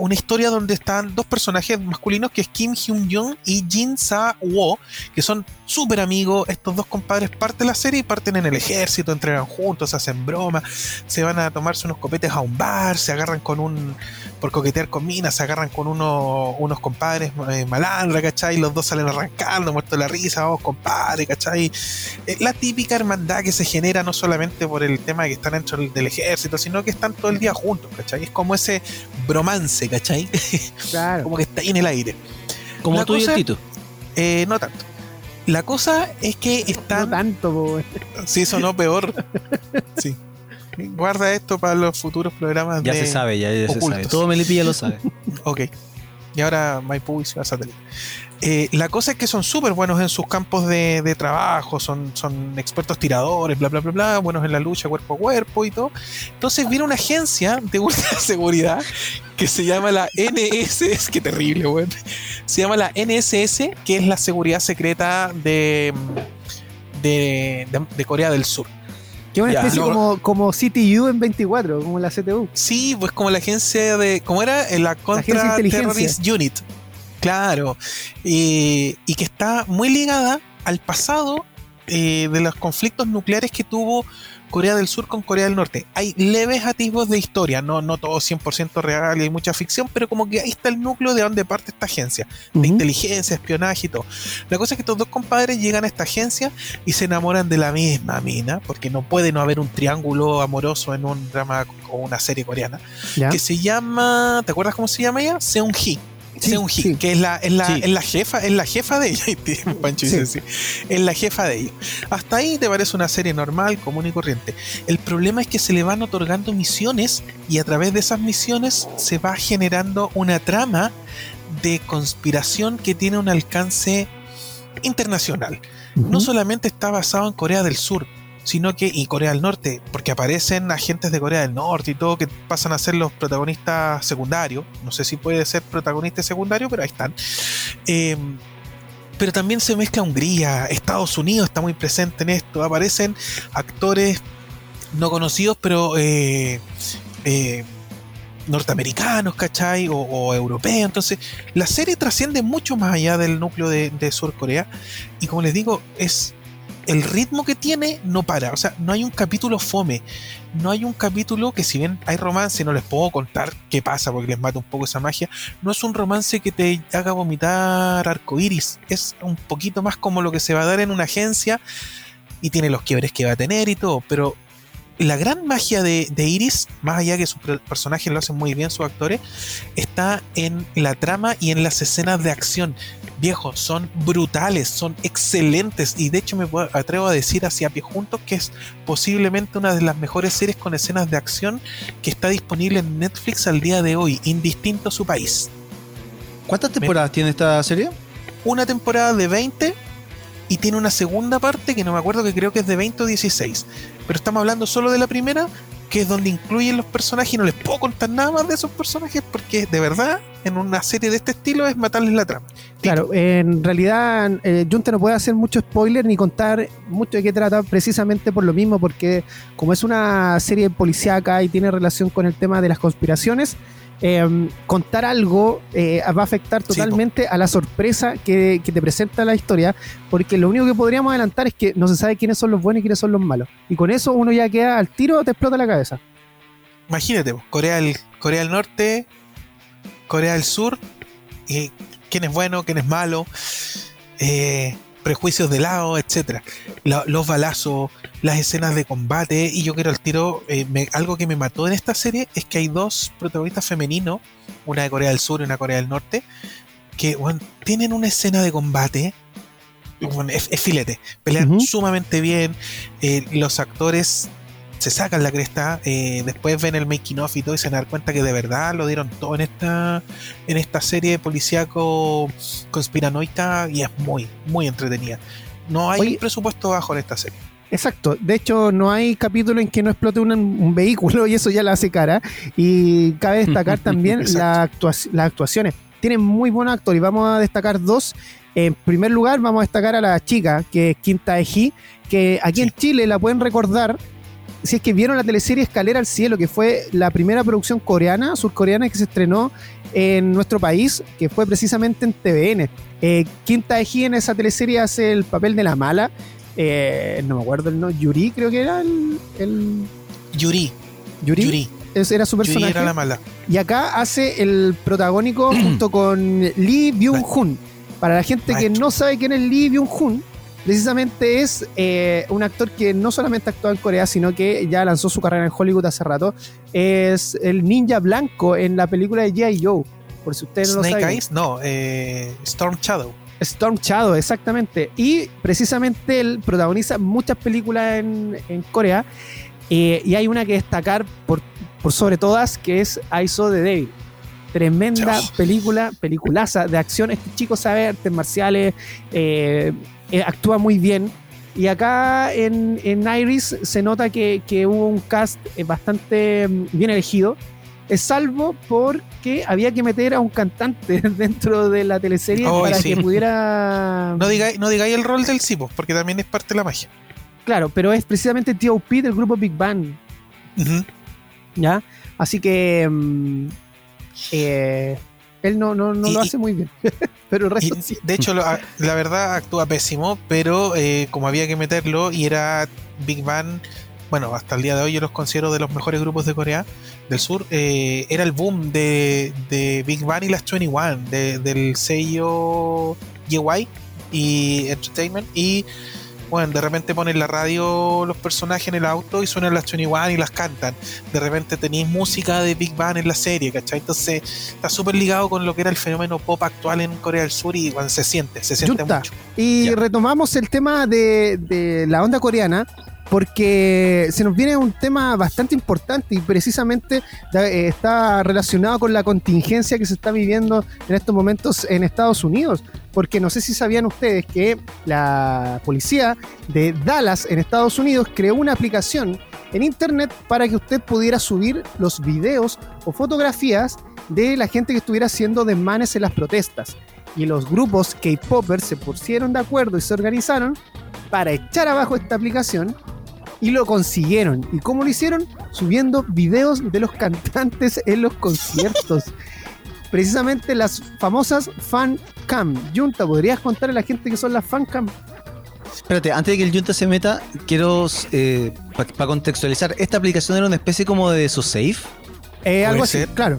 una historia donde están dos personajes masculinos que es Kim Hyun Jung y Jin Sa Wo, que son súper amigos. Estos dos compadres parten la serie y parten en el ejército, entrenan juntos, hacen bromas, se van a tomarse unos copetes a un bar, se agarran con un por coquetear con minas, se agarran con uno- unos compadres eh, malandra, ¿cachai? Los dos salen arrancando, muertos de la risa, vamos compadre, ¿cachai? Eh, la típica hermandad que se genera no solamente por el tema de que están dentro del, del ejército, sino que están todo el día juntos, ¿cachai? Es como ese bromance, ¿cachai? (laughs) Claro. como que está ahí en el aire. Como La tú y el Tito. Eh, no tanto. La cosa es que No están... tanto, po. Sí, sonó peor. Sí. Guarda esto para los futuros programas Ya de... se sabe, ya, ya se sabe. Todo Melipilla lo sabe. (laughs) Ok. Y ahora Maipú y Ciudad Satélite. Eh, la cosa es que son súper buenos en sus campos de, de trabajo, son, son expertos tiradores, bla, bla, bla, bla, buenos en la lucha cuerpo a cuerpo y todo. Entonces viene una agencia de ultra seguridad que se llama la NSS, qué terrible, weón. Se llama la NSS, que es la seguridad secreta de, de, de- de Corea del Sur. Que es una Ya, especie no- como, como CTU en 24, como la CTU. Sí, pues como la agencia de. ¿Cómo era? La Contra. Terrorist Unit. Claro. Y, y que está muy ligada al pasado eh, de los conflictos nucleares que tuvo Corea del Sur con Corea del Norte. Hay leves atisbos de historia, no, no todo 100% real y hay mucha ficción, pero como que ahí está el núcleo de donde parte esta agencia de inteligencia, espionaje y todo. La cosa es que estos dos compadres llegan a esta agencia y se enamoran de la misma mina, porque no puede no haber un triángulo amoroso en un drama o una serie coreana, Ya. que se llama, ¿te acuerdas cómo se llama ella? Seung Hee. Sí, Seung Hee, sí. que es la, es, la, Sí. es la jefa, es la jefa de ella. (laughs) Pancho dice Sí. así. Es la jefa de ellos. Hasta ahí te parece una serie normal, común y corriente. El problema es que se le van otorgando misiones y a través de esas misiones se va generando una trama de conspiración que tiene un alcance internacional. No solamente está basado en Corea del Sur, sino que y Corea del Norte, porque aparecen agentes de Corea del Norte y todo que pasan a ser los protagonistas secundarios. No sé si puede ser protagonista secundario, pero ahí están. Eh, pero también se mezcla Hungría, Estados Unidos está muy presente en esto. Aparecen actores no conocidos, pero eh, eh, norteamericanos, ¿cachai? O, o europeos. Entonces, la serie trasciende mucho más allá del núcleo de, de Sur Corea. Y como les digo, es el ritmo que tiene no para. O sea, no hay un capítulo fome. No hay un capítulo que si bien hay romance, no les puedo contar qué pasa porque les mata un poco esa magia. No es un romance que te haga vomitar arcoiris. Es un poquito más como lo que se va a dar en una agencia y tiene los quiebres que va a tener y todo. Pero la gran magia de, Iris, más allá que sus per- personajes lo hacen muy bien, sus actores, está en la trama y en las escenas de acción. Viejo, son brutales, son excelentes y de hecho me atrevo a decir hacia pie juntos que es posiblemente una de las mejores series con escenas de acción que está disponible en Netflix al día de hoy, indistinto a su país. ¿Cuántas temporadas tiene esta serie? Una temporada de 20 y tiene una segunda parte que no me acuerdo que creo que es de 20 o 16. Pero estamos hablando solo de la primera, que es donde incluyen los personajes y no les puedo contar nada más de esos personajes porque de verdad en una serie de este estilo es matarles la trama. Claro, en realidad eh, Junta no puede hacer mucho spoiler ni contar mucho de qué trata precisamente por lo mismo, porque como es una serie policíaca y tiene relación con el tema de las conspiraciones, eh, contar algo eh, va a afectar totalmente a la sorpresa que, que te presenta la historia, porque lo único que podríamos adelantar es que no se sabe quiénes son los buenos y quiénes son los malos. Y con eso uno ya queda al tiro, te explota la cabeza. Imagínate, Corea del, Corea del Norte, Corea del Sur, y quién es bueno, quién es malo, eh, prejuicios de lado, etcétera. La- los balazos, las escenas de combate, y yo quiero al tiro, eh, me- algo que me mató en esta serie es que hay dos protagonistas femeninos, una de Corea del Sur y una de Corea del Norte, que bueno, tienen una escena de combate. bueno, es, es filete, pelean sumamente bien, eh, los actores se sacan la cresta, eh, después ven el making of y todo y se dan cuenta que de verdad lo dieron todo en esta en esta serie policíaco conspiranoica y es muy, muy entretenida. No hay Oye. presupuesto bajo en esta serie. Exacto, de hecho no hay capítulo en que no explote un, un vehículo (laughs) y eso ya la hace cara. Y cabe destacar (laughs) también la actua- las actuaciones. Tienen muy buenos actores y vamos a destacar dos. En primer lugar vamos a destacar a la chica que es Quinta Eji, que aquí en. Chile la pueden recordar si es que vieron la teleserie Escalera al Cielo, que fue la primera producción coreana, surcoreana que se estrenó en nuestro país, que fue precisamente en TVN. Eh, Quinta Eji en esa teleserie hace el papel de la mala. eh, no me acuerdo el nombre, Yuri creo que era el, el- Yuri, Yuri, Yuri, ese era su Yuri personaje. era la mala. Y acá hace el protagónico (clears throat) junto con Lee Byung-hun. Para la gente que no sabe quién es Lee Byung-hun, precisamente es eh, un actor que no solamente actuó en Corea, sino que ya lanzó su carrera en Hollywood hace rato. Es el ninja blanco en la película de G.I. Joe. Por si ustedes no lo Snake saben. Eyes, no, eh, Storm Shadow. Storm Shadow, exactamente. Y precisamente él protagoniza muchas películas en, en Corea. eh, y hay una que destacar por, por sobre todas, que es I Saw the Devil. Tremenda película, peliculaza de acción. Este chico sabe artes marciales, eh, eh, actúa muy bien. Y acá en, en Iris se nota que, que hubo un cast eh, bastante mm, bien elegido. Es salvo porque había que meter a un cantante (laughs) dentro de la teleserie Ay, para sí. que pudiera. (laughs) No digáis no digáis el rol del Cipo, porque también es parte de la magia. Claro, pero es precisamente T.O.P. del grupo Big Bang. ¿Ya? Así que. mm, eh, él no, no, no Y- lo hace muy bien. (laughs) pero el Y, resto sí. de hecho, lo- la verdad actúa pésimo, pero eh, como había que meterlo y era Big Bang, bueno, hasta el día de hoy yo los considero de los mejores grupos de Corea del Sur, eh, era el boom de, de Big Bang y las 21, de- del sello YY y Entertainment, y Bueno, de repente ponen la radio los personajes en el auto y suenan las 21 y las cantan. De repente tenéis música de Big Bang en la serie, ¿cachai? Entonces está súper ligado con lo que era el fenómeno pop actual en Corea del Sur y bueno, se siente, se siente mucho. Y Ya. retomamos el tema de, de la onda coreana porque se nos viene un tema bastante importante y precisamente eh, está relacionado con la contingencia que se está viviendo en estos momentos en Estados Unidos. Porque no sé si sabían ustedes que la policía de Dallas en Estados Unidos creó una aplicación en internet para que usted pudiera subir los videos o fotografías de la gente que estuviera haciendo desmanes en las protestas y los grupos K-Popers se pusieron de acuerdo y se organizaron para echar abajo esta aplicación y lo consiguieron. ¿Y cómo lo hicieron? Subiendo videos de los cantantes en los conciertos. (laughs) Precisamente las famosas fan cam. Junta, ¿podrías contarle a la gente qué son las fan cam? Espérate, antes de que el Junta se meta, quiero, para contextualizar, esta aplicación era una especie como de su safe. Eh, algo así, ser. claro.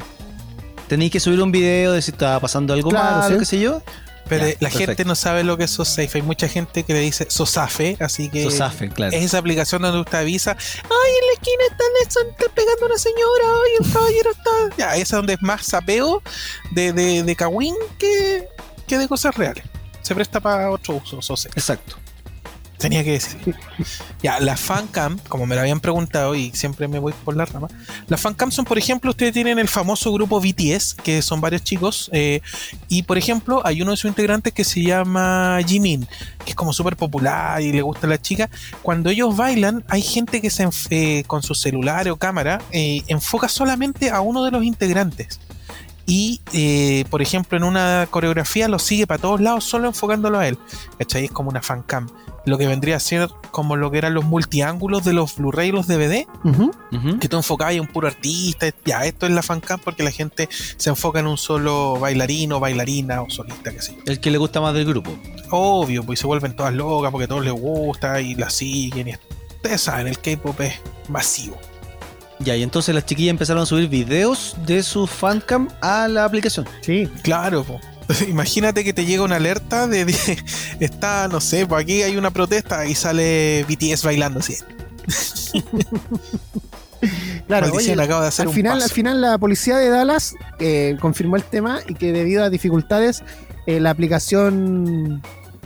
Tenéis que subir un video de si estaba pasando algo Claro, malo, sí. qué sé yo. Pero Ya, la perfecto. gente no sabe lo que es SoSafe. Hay mucha gente que le dice SoSafe, así que Sosafe, claro. es esa aplicación donde usted avisa, ay, en la esquina están, están, están pegando a una señora, ay, el caballero está... (laughs) Ya, esa es donde es más sapeo de, de, de Kawin que, que de cosas reales. Se presta para otro uso, SoSafe. Exacto. Tenía que decir. Ya, las fancam, como me lo habían preguntado y siempre me voy por la rama, las fancam son, por ejemplo, ustedes tienen el famoso grupo BTS, que son varios chicos, eh, y por ejemplo, hay uno de sus integrantes que se llama Jimin, que es como súper popular y le gusta a la chica. Cuando ellos bailan, hay gente que se eh, con su celular o cámara eh, enfoca solamente a uno de los integrantes. Y, eh, por ejemplo, en una coreografía lo sigue para todos lados, solo enfocándolo a él. ¿Cachai? Es como una fancam. Lo que vendría a ser como lo que eran los multiángulos de los Blu-ray y los DVD, que tú enfocabas a un puro artista. Ya, esto es la fancam porque la gente se enfoca en un solo bailarino, bailarina o solista, que sé yo. El que le gusta más del grupo. Obvio, pues se vuelven todas locas porque a todos les gusta y la siguen. Y ustedes saben, el K-pop es masivo. Ya, y entonces las chiquillas empezaron a subir videos de su fancam a la aplicación. Sí. Claro, po. (laughs) imagínate que te llega una alerta de, de- (laughs) está, no sé, pues aquí hay una protesta y sale BTS bailando así. (laughs) Claro, Maldición, oye, acabo de hacer al final, paso. al final la policía de Dallas eh, confirmó el tema y que debido a dificultades eh, la aplicación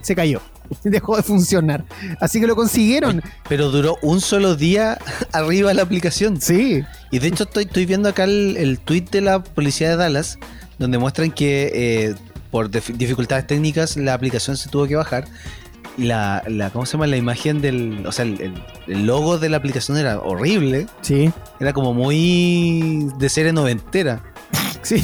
se cayó, (laughs) dejó de funcionar. Así que lo consiguieron. Pero duró un solo día (laughs) arriba la aplicación. Sí, Y de hecho estoy, estoy viendo acá el, el tweet de la policía de Dallas, donde muestran que eh, por dif- dificultades técnicas la aplicación se tuvo que bajar. La, la, ¿cómo se llama? La imagen del, o sea, el logo de la aplicación era horrible. sí, Era como muy de serie noventera. (laughs) sí.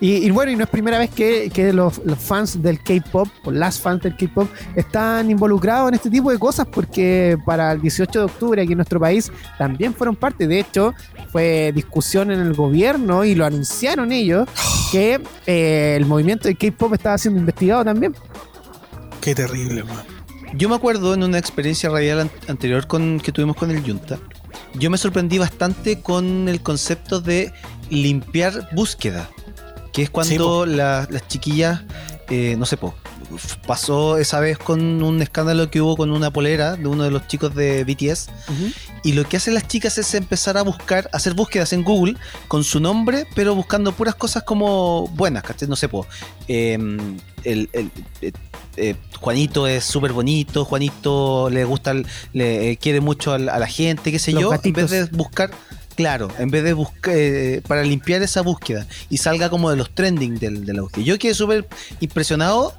Y, y bueno, y no es primera vez que, que los, los fans del K-pop, o las fans del K-pop, están involucrados en este tipo de cosas, porque para el 18 de octubre aquí en nuestro país también fueron parte. De hecho, fue discusión en el gobierno y lo anunciaron ellos que eh, el movimiento de K-pop estaba siendo investigado también. Qué terrible, man. Yo me acuerdo en una experiencia radial an- anterior con, que tuvimos con el Junta, yo me sorprendí bastante con el concepto de limpiar búsqueda, que es cuando la- las chiquillas, eh, no sé, po, pasó esa vez con un escándalo que hubo con una polera de uno de los chicos de BTS, y lo que hacen las chicas es empezar a buscar, hacer búsquedas en Google con su nombre, pero buscando puras cosas como buenas, ¿cachai? No sé, po, em, el, el- eh, eh, Juanito es súper bonito, Juanito le gusta, le eh, quiere mucho a, la gente, qué sé Los yo, gatitos. en vez de buscar, claro, en vez de buscar, eh, para limpiar esa búsqueda y salga como de los trending del, de la búsqueda. Yo quedé súper impresionado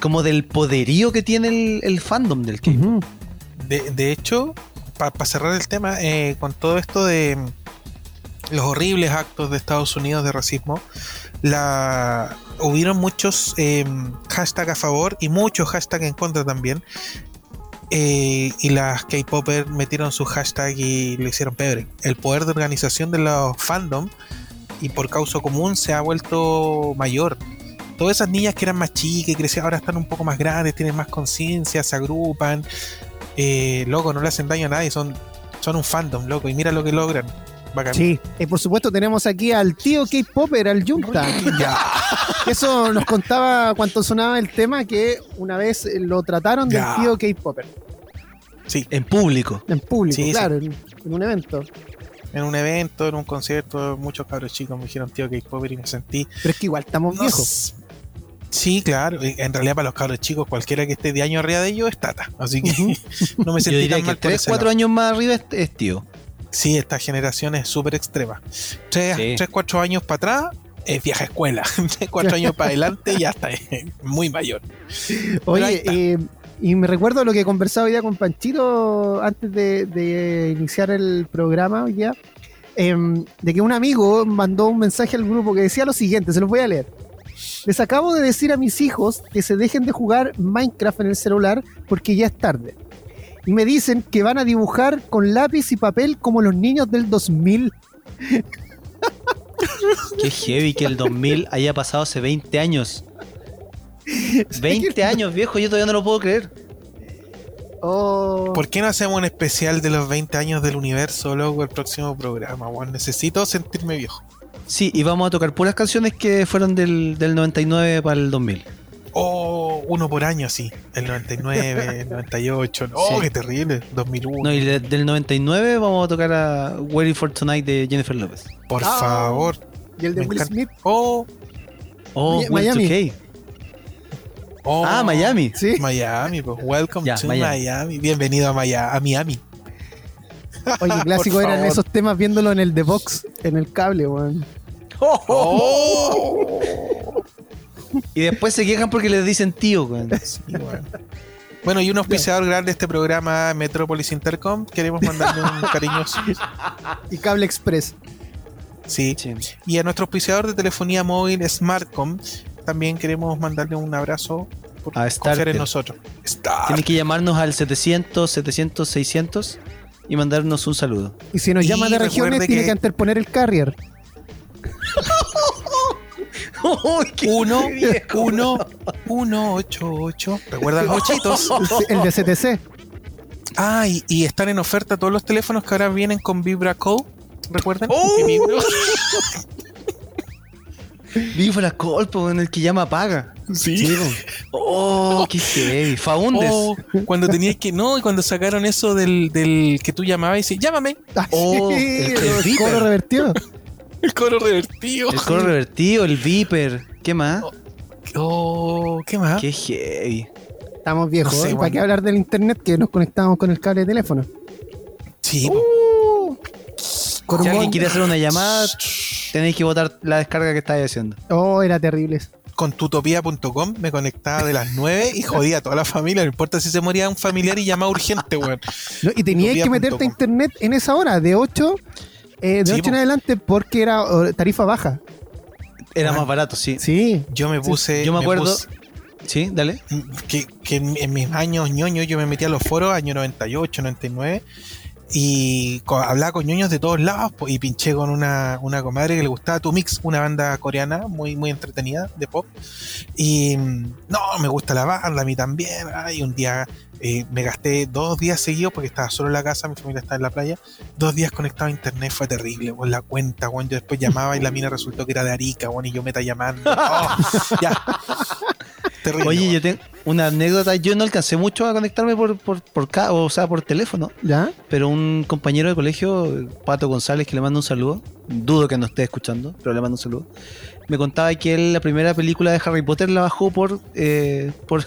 como del poderío que tiene el, el fandom del K. Ujú. De, de hecho, para cerrar el tema, eh, con todo esto de mm, los horribles actos de Estados Unidos de racismo, la hubieron muchos eh, hashtags a favor y muchos hashtags en contra también. Eh, y las K-Popers metieron su hashtag y lo hicieron pebre. El poder de organización de los fandom y por causa común se ha vuelto mayor. Todas esas niñas que eran más chicas y ahora están un poco más grandes, tienen más conciencia, se agrupan. Eh, loco, no le hacen daño a nadie, son, son un fandom, loco, y mira lo que logran. Bacán. Sí, y por supuesto tenemos aquí al tío K-Popper, al Junta. (laughs) Eso nos contaba cuando sonaba el tema que una vez lo trataron del Ya. tío K-Popper. Sí, En público. En público, Sí, sí. claro, en, en un evento. en un evento, en un concierto, muchos cabros chicos me dijeron tío K-Popper y me sentí. Pero es que igual estamos no viejos. Sí, claro. En realidad, para los cabros chicos, cualquiera que esté de año arriba de ellos es tata. Así que (laughs) no me Yo sentí diría tan que mal por 3, ese 4 lado. años más arriba es, es tío. Sí, esta generación es súper extrema. 3, Sí. 4 años para atrás es vieja escuela. (laughs) 3, 4 años para adelante ya está eh, muy mayor. Oye, eh, y me recuerdo lo que conversaba hoy día con Panchito antes de, de iniciar el programa hoy día, em, de que un amigo mandó un mensaje al grupo que decía lo siguiente, se los voy a leer. Les acabo de decir a mis hijos que se dejen de jugar Minecraft en el celular porque ya es tarde. Y me dicen que van a dibujar con lápiz y papel como los niños del 2000. Qué heavy que el 2000 haya pasado hace 20 años. (laughs) 20 años, viejo, yo todavía no lo puedo creer. Oh, ¿Por qué no hacemos un especial de los 20 años del universo, luego el próximo programa? Bueno, necesito sentirme viejo. Sí, y vamos a tocar puras canciones que fueron del, del 99 para el 2000. Oh, uno por año, sí. El 99, el 98. No, Sí. qué terrible. 2001. No, y de- del 99 vamos a tocar a Waiting for Tonight de Jennifer Lopez. Por Ah. favor. y el de me Will encanta. Smith. Oh, Oh, Miami. 2K. oh. Ah, Miami. Sí. Miami, pues. Welcome to Miami. Miami. Bienvenido a Miami. A Miami. Oye, (laughs) clásico eran favor. esos temas viéndolo en el The Box, en el cable, weón. Oh. (laughs) (laughs) Y después se quejan porque les dicen tío, weón. Sí, bueno. Bueno, y un auspiciador grande de este programa, Metropolis Intercom. Queremos mandarle un cariñoso. Y Cable Express. Sí. Sí. Y a nuestro auspiciador de telefonía móvil, Smartcom, también queremos mandarle un abrazo por A confiar Startel. en nosotros. Star. Tienen que llamarnos al 700, 700, 600 y mandarnos un saludo. Y si nos Y llaman de regiones, tiene que- que interponer el carrier. (laughs) (laughs) Uno, uno, uno, ocho, ocho. ¿Recuerdan los ochitos? (laughs) El de CTC. Ah, y, y están en oferta todos los teléfonos que ahora vienen con Vibra. ¿Recuerdan? ¡Oh! (laughs) Vibra. Colpo, en el que llama paga. Sí. Oh, qué heavy. Faundes. Oh, cuando tenías que. No, y cuando sacaron eso del, del que tú llamabas y dices, llámame. Ah, Oh, sí, el- el el Viper. coro revertido. (laughs) El coro revertido. El coro revertido, el Viper. ¿Qué más? Oh, ¿qué más? Qué heavy. Estamos viejos. No sé, ¿eh? ¿Para qué hablar del internet que nos conectamos con el cable de teléfono? Sí. Uh, Si alguien quiere hacer una llamada, tenéis que votar la descarga que estáis haciendo. Oh, era terrible. eso. con tutopía.com me conectaba de las 9 y jodía a toda la familia. No importa si se moría un familiar y llamaba urgente, weón. No, y tenías que meterte a internet en esa hora, de 8, eh, de Sí, 8 en adelante, porque era tarifa baja. Era Bueno. más barato, sí. Sí. Yo me puse. Yo me acuerdo. puse- Sí, dale. que, que en, mis años ñoños yo me metía a los foros, año 98, 99, y co- hablaba con ñoños de todos lados, po, y pinché con una, una comadre que le gustaba Tu Mix, una banda coreana muy, muy entretenida de pop. Y mm, no, me gusta la banda, a mí también. Ay, un día eh, me gasté dos días seguidos porque estaba solo en la casa, mi familia estaba en la playa. Dos días conectado a internet fue terrible, con la cuenta, weón. Yo después llamaba y la mina resultó que era de Arica, weón, y yo meta llamando. (laughs) Oh, ya. Terrible. Oye, yo tengo una anécdota. Yo no alcancé mucho a conectarme por, por, por ca- o sea, por teléfono, ¿Ya? pero un compañero de colegio, Pato González, que le mando un saludo, dudo que no esté escuchando, pero le mando un saludo, me contaba que él la primera película de Harry Potter la bajó por, eh, por,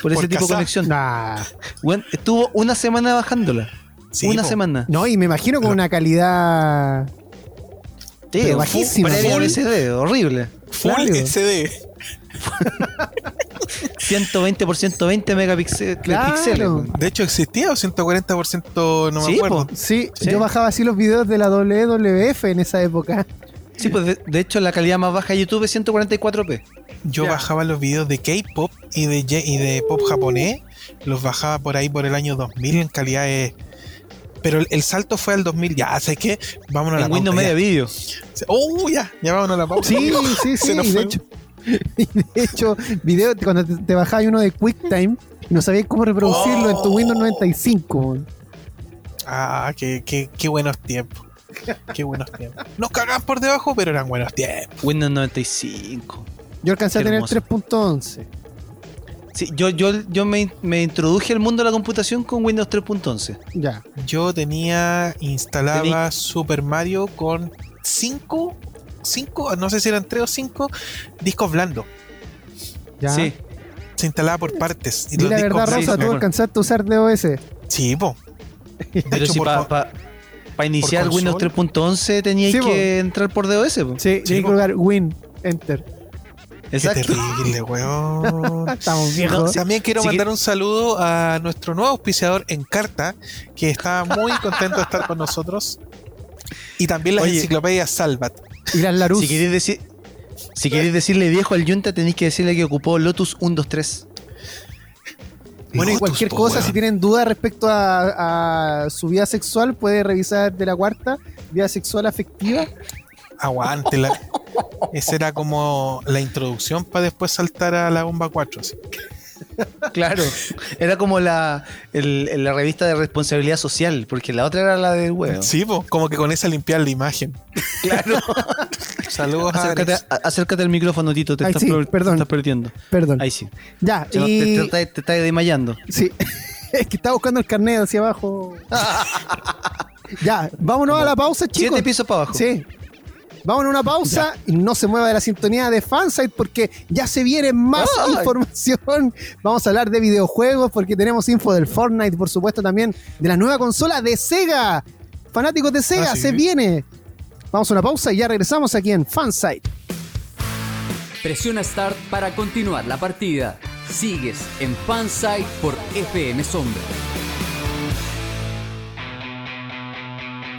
por ese Por tipo de conexión. Nah. Bueno, estuvo una semana bajándola. Sí, una po. semana. No, y me imagino con Pero- una calidad. Sí, bajísima, full. Horrible. Full Claro. SD. 120 (laughs) por 120 megapíxeles. Claro. De hecho, existía o 140% no me Sí, acuerdo. Sí, Sí. yo bajaba así los videos de la WWF en esa época. Sí, pues de, de hecho la calidad más baja de YouTube es 144p. Yo Ya. bajaba los videos de K-pop y de, y de pop japonés. Los bajaba por ahí por el año 2000 en calidades. Pero el, el salto fue al 2000. Ya, ¿sabes qué? Vámonos a la Windows pauta, Media ya. Video. ¡Oh, ya! Ya vámonos a la pausa. (laughs) Sí, sí, Se sí. de fue. hecho, (laughs) y de hecho, video, cuando te, te bajabas uno de QuickTime y no sabías cómo reproducirlo en tu Oh. Windows 95. weón. Ah, qué, qué, qué buenos tiempos. Qué buenos tiempos. Nos cagaban por debajo, pero eran buenos tiempos. Windows 95. Yo alcancé a Qué tener hermoso. 3.11. Sí, yo, yo, yo me, me introduje al mundo de la computación con Windows 3.11. Ya. Yo tenía instalaba Super Mario con 5, 5, no sé si eran 3 o 5 discos blandos. Ya. Sí. Se instalaba por partes. Y los la discos verdad, Rosa, tú alcanzaste a usar DOS. Sí, po. De Pero hecho, si para fa- iniciar Windows consola. 3.11 teníais Sí, que entrar por DOS. po. Sí, Sí, que po. colocar Win, Enter. Qué Exacto. terrible, weón. (laughs) Estamos viejos. También quiero Sí mandar un saludo a nuestro nuevo auspiciador Encarta, que está muy contento de estar con nosotros. Y también las Oye. enciclopedias Salvat. Y las Larus. Si queréis decir. Si queréis decirle viejo al Junta, tenéis que decirle que ocupó Lotus 123. Bueno, y cualquier po, cosa, weón. si tienen dudas respecto a, a su vida sexual, puede revisar de la cuarta, vida sexual afectiva. Aguántela. Esa era como la introducción para después saltar a la bomba 4. así. Claro. Era como la, el- la revista de responsabilidad social, porque la otra era la del huevo. Sí, po, como que con esa limpiar la imagen. Claro. (laughs) Saludos a acércate, a- acércate al micrófono, Tito. Te Ay, estás, sí, per- te perdón. estás perdiendo. Perdón. Ahí sí. Ya, nos- y... te, te estás desmayando. Sí, (laughs) es que estaba buscando el carnet hacia abajo. (laughs) ya, vámonos a la pausa, chicos. Siete pisos para abajo. Sí. Vámonos a una pausa y no se mueva de la sintonía de Fansite porque ya se viene más Ay. información. Vamos a hablar de videojuegos porque tenemos info del Fortnite, por supuesto también de la nueva consola de Sega. Fanáticos de Sega, Ah, sí. se viene. Vamos a una pausa y ya regresamos aquí en Fansite. Presiona Start para continuar la partida. Sigues en Fansite por FM Sombra.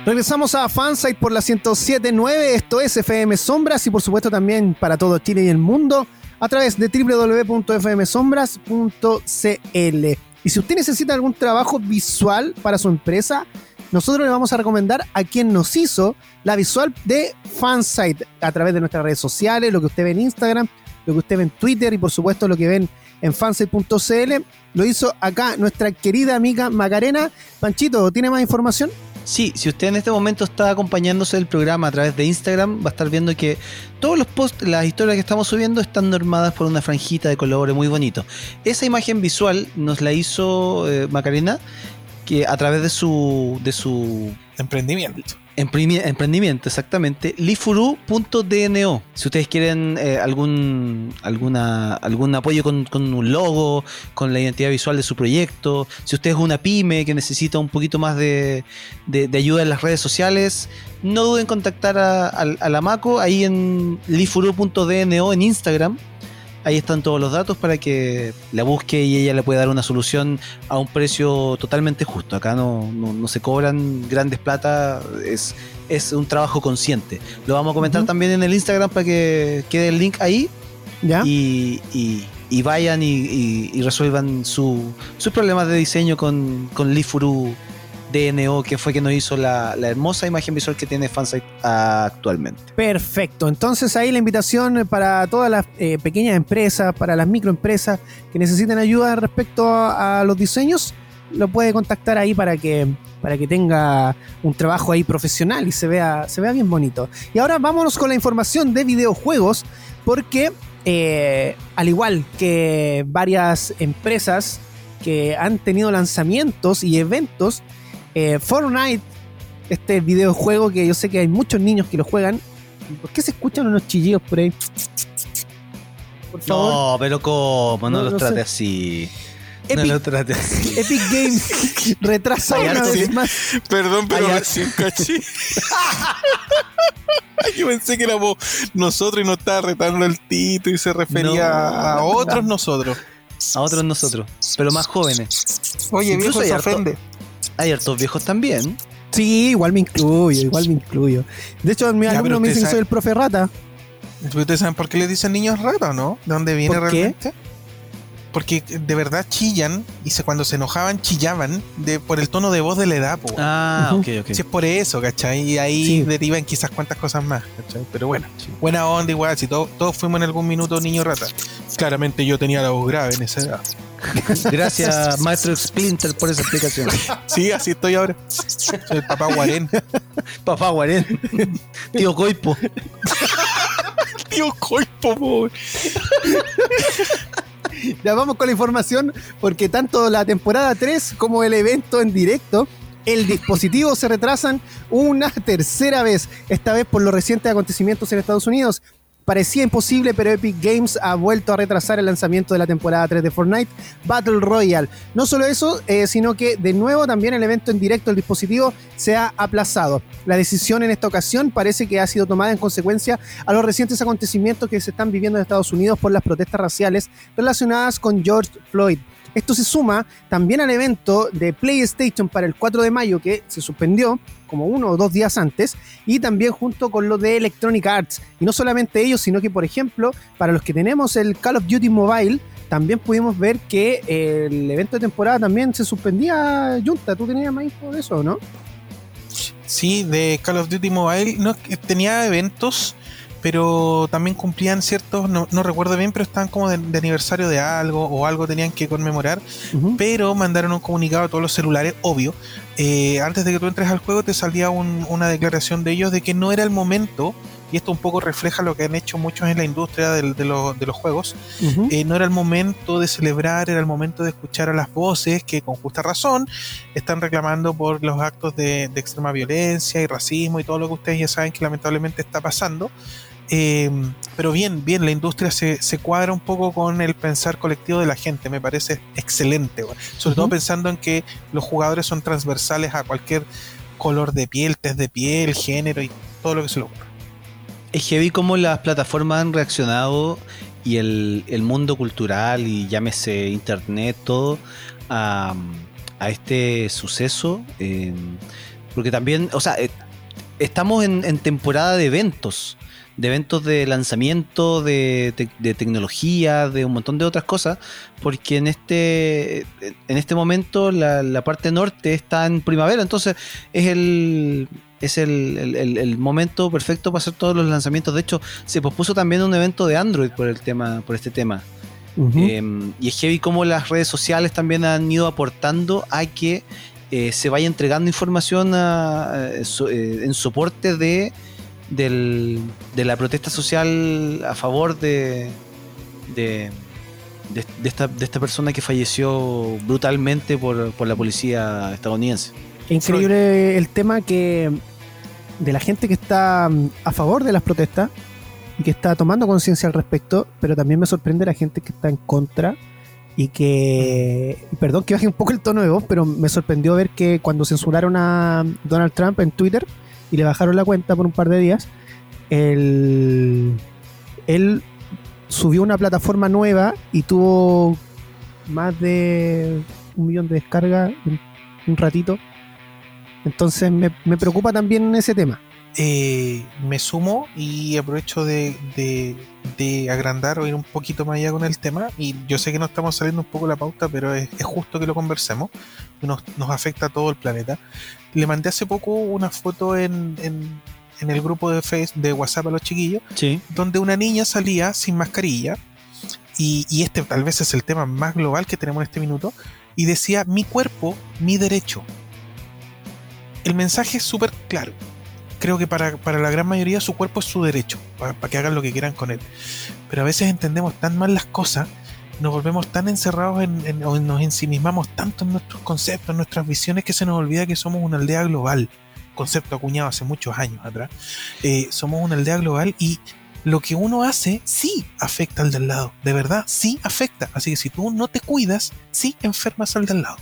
Regresamos a Fansite por la 107.9, esto es FM Sombras y por supuesto también para todo Chile y el mundo a través de www.fmsombras.cl. Y si usted necesita algún trabajo visual para su empresa, nosotros le vamos a recomendar a quien nos hizo la visual de Fansite a través de nuestras redes sociales, lo que usted ve en Instagram, lo que usted ve en Twitter y por supuesto lo que ven en fansite.cl. Lo hizo acá nuestra querida amiga Macarena. Panchito, ¿tiene más información? Sí, si usted en este momento está acompañándose del programa a través de Instagram, va a estar viendo que todos los posts, las historias que estamos subiendo están normadas por una franjita de colores muy bonito. Esa imagen visual nos la hizo eh, Macarena que a través de su de su Emprendimiento. Emprendimiento, exactamente. Lifuru.dno. Si ustedes quieren eh, algún, alguna, algún apoyo con, con un logo, con la identidad visual de su proyecto, si usted es una pyme que necesita un poquito más de, de- de ayuda en las redes sociales, no duden en contactar a, a- a la Maco ahí en lifuru.dno en Instagram. Ahí están todos los datos para que la busque y ella le pueda dar una solución a un precio totalmente justo. Acá no, no, no se cobran grandes plata, es, es un trabajo consciente. Lo vamos a comentar también en el Instagram para que quede el link ahí ¿Ya? y, y- y vayan y, y- y resuelvan su- sus problemas de diseño con, con Lifuru DNO, que fue que nos hizo la, hermosa imagen visual que tiene Fansite actualmente. Perfecto. Entonces ahí la invitación para todas las eh, pequeñas empresas, para las microempresas que necesiten ayuda respecto a, a los diseños, lo puede contactar ahí para que para que tenga un trabajo ahí profesional y se vea se vea bien bonito. Y ahora vámonos con la información de videojuegos porque eh, al igual que varias empresas que han tenido lanzamientos y eventos, eh, Fortnite este videojuego que yo sé que hay muchos niños que lo juegan. ¿Por qué se escuchan unos chillidos por ahí? Por favor. No, pero ¿cómo? No, No, los no trate sé. así. No Epic, los trate así. Epic Games (laughs) retrasa una vez más. Perdón, pero Hay recién caché. (laughs) Yo pensé que éramos nosotros y nos estaba retando el Tito y se refería No. a otros nosotros. A otros nosotros, pero más jóvenes. Oye, Incluso viejo, se harto- ofende. Hay hartos viejos también. Sí, igual me incluyo, igual me incluyo. De hecho, mis alumnos me usted dicen que sabe- soy el profe rata. ¿Ustedes saben por qué les dicen niños rata, no? ¿De dónde viene ¿Por qué? Porque de verdad chillan y se, cuando se enojaban chillaban de, por el tono de voz de la edad. po. Ah, ok, ok. Si es por eso, ¿cachai? Y ahí Sí. derivan quizás cuantas cosas más, ¿cachai? Pero bueno, buena onda igual, si todo- todos fuimos en algún minuto niños rata. Claramente yo tenía la voz grave en esa edad. Gracias, (laughs) maestro Splinter, por esa explicación. (laughs) Sí, así estoy ahora. Soy el papá Guarén. (laughs) Papá Guarén. Tío Coipo. Tío Coipo, po. (laughs) Ya vamos con la información, porque tanto la temporada 3 como el evento en directo, el dispositivo se retrasan una tercera vez, esta vez por los recientes acontecimientos en Estados Unidos. Parecía imposible, pero Epic Games ha vuelto a retrasar el lanzamiento de la temporada 3 de Fortnite Battle Royale. No solo eso, eh, sino que de nuevo también el evento en directo del dispositivo se ha aplazado. La decisión en esta ocasión parece que ha sido tomada en consecuencia a los recientes acontecimientos que se están viviendo en Estados Unidos por las protestas raciales relacionadas con George Floyd. Esto se suma también al evento de PlayStation para el 4 de mayo que se suspendió como uno o dos días antes y también junto con lo de Electronic Arts. Y no solamente ellos, sino que por ejemplo, para los que tenemos el Call of Duty Mobile, también pudimos ver que el evento de temporada también se suspendía. Junta, ¿tú tenías más info de eso, no? Sí, de Call of Duty Mobile. No, tenía eventos pero también cumplían ciertos, no, no recuerdo bien, pero estaban como de, de, aniversario de algo o algo tenían que conmemorar, pero mandaron un comunicado a todos los celulares, obvio. Eh, antes de que tú entres al juego te salía un- una declaración de ellos de que no era el momento, y esto un poco refleja lo que han hecho muchos en la industria del- de, los- de los juegos, eh, no era el momento de celebrar, era el momento de escuchar a las voces que con justa razón están reclamando por los actos de, de extrema violencia y racismo y todo lo que ustedes ya saben que lamentablemente está pasando. Eh, pero bien, bien, la industria se, se cuadra un poco con el pensar colectivo de la gente, me parece excelente, sobre todo pensando en que los jugadores son transversales a cualquier color de piel, test de piel, género y todo lo que se le ocurra. Es heavy cómo las plataformas han reaccionado y el, el mundo cultural y llámese internet, todo, a, a este suceso. eh, porque también, o sea, eh, estamos en, en temporada de eventos, de eventos de lanzamiento, de, te- de tecnología, de un montón de otras cosas, porque en este, en este momento la, la parte norte está en primavera, entonces es el, es el, el- momento perfecto para hacer todos los lanzamientos. De hecho, se pospuso también un evento de Android por el tema, por este tema. Eh, y es heavy como las redes sociales también han ido aportando a que eh, se vaya entregando información a- so- eh, en soporte de, del- de la protesta social a favor de, de, de- de esta, de esta persona que falleció brutalmente por, por la policía estadounidense. Increíble el tema que de la gente que está mm, a favor de las protestas y que está tomando conciencia al respecto, pero también me sorprende la gente que está en contra y que, y perdón que baje un poco el tono de voz, pero me sorprendió ver que cuando censuraron a Donald Trump en Twitter y le bajaron la cuenta por un par de días, él, él subió una plataforma nueva y tuvo más de un millón de descargas en un ratito. Entonces me, me preocupa también ese tema. Eh, me sumo y aprovecho de, de- de agrandar o ir un poquito más allá con el tema. Y yo sé que no estamos saliendo un poco la pauta, pero es, es justo que lo conversemos. Nos, nos afecta a todo el planeta. Le mandé hace poco una foto en, en- en el grupo de, face, de WhatsApp a los chiquillos, Sí. donde una niña salía sin mascarilla. Y, y este tal vez es el tema más global que tenemos en este minuto. Y decía, mi cuerpo, mi derecho. El mensaje es súper claro creo que para, para la gran mayoría su cuerpo es su derecho, para, que hagan lo que quieran con él. Pero a veces entendemos tan mal las cosas, nos volvemos tan encerrados en, o nos ensimismamos tanto en nuestros conceptos, en nuestras visiones, que se nos olvida que somos una aldea global. Concepto acuñado hace muchos años atrás. Eh, somos una aldea global y lo que uno hace sí afecta al del lado. De verdad, sí afecta. Así que si tú no te cuidas, sí enfermas al del lado.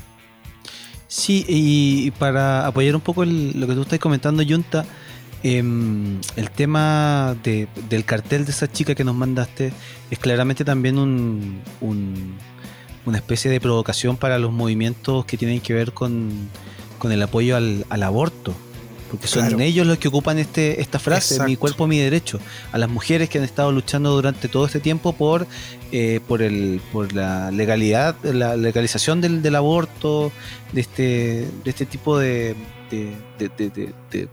Sí, y para apoyar un poco lo que tú estás comentando, Junta, em, el tema de- del cartel de esa chica que nos mandaste es claramente también un, un- una especie de provocación para los movimientos que tienen que ver con, con el apoyo al, al aborto. Porque son Claro. ellos los que ocupan este, esta frase, mi cuerpo, mi derecho. A las mujeres que han estado luchando durante todo este tiempo por, eh, por, el, por la legalidad, la legalización del, del aborto, de este, de este tipo de, de, de- de-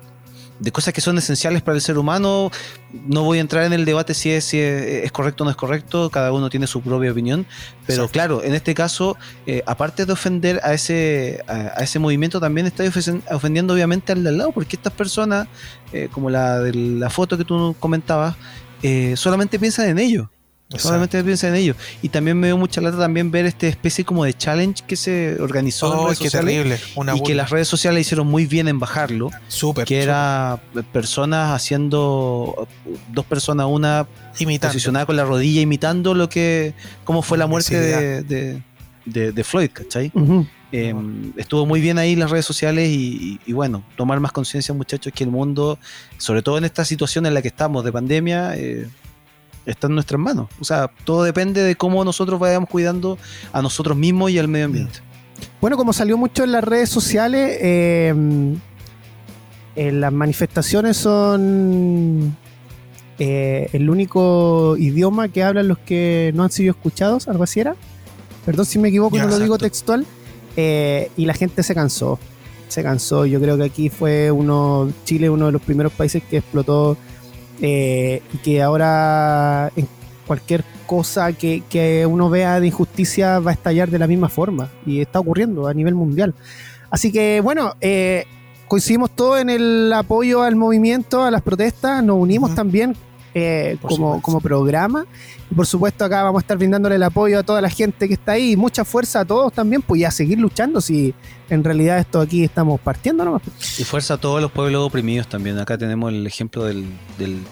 de- cosas que son esenciales para el ser humano. No voy a entrar en el debate si es, si es, correcto o no es correcto, cada uno tiene su propia opinión, pero Exacto. claro, en este caso, eh, aparte de ofender a ese, a, a ese movimiento, también está ofen- ofendiendo obviamente al de al lado, porque estas personas, eh, como la de la foto que tú comentabas, eh, solamente piensan en ello. Solamente piensan en ello. Y también me dio mucha lata también ver esta especie como de challenge que se organizó en Oh, redes qué sociales, terrible. Una y que las redes sociales hicieron muy bien en bajarlo Súper. que era personas haciendo dos personas una imitando. posicionada con la rodilla imitando lo que cómo fue la muerte de, de, de- de Floyd ¿cachai? Eh, estuvo muy bien ahí las redes sociales y, y- y bueno tomar más conciencia muchachos que el mundo sobre todo en esta situación en la que estamos de pandemia eh, está en nuestras manos o sea todo depende de cómo nosotros vayamos cuidando a nosotros mismos y al medio ambiente Bueno, como salió mucho en las redes sociales, eh, eh, las manifestaciones son eh, el único idioma que hablan los que no han sido escuchados, algo así era. Perdón si me equivoco, Ya, no lo digo textual. Eh, y la gente se cansó. Se cansó. Yo creo que aquí fue uno, Chile, uno de los primeros países que explotó eh, y que ahora en cualquier cosa que, que uno vea de injusticia va a estallar de la misma forma. Y está ocurriendo a nivel mundial. Así que bueno, eh, coincidimos todos en el apoyo al movimiento, a las protestas, nos unimos también eh, como, como programa. Y por supuesto acá vamos a estar brindándole el apoyo a toda la gente que está ahí y mucha fuerza a todos también, pues y a seguir luchando si en realidad esto aquí estamos partiendo nomás. Y fuerza a todos los pueblos oprimidos también. Acá tenemos el ejemplo del, del-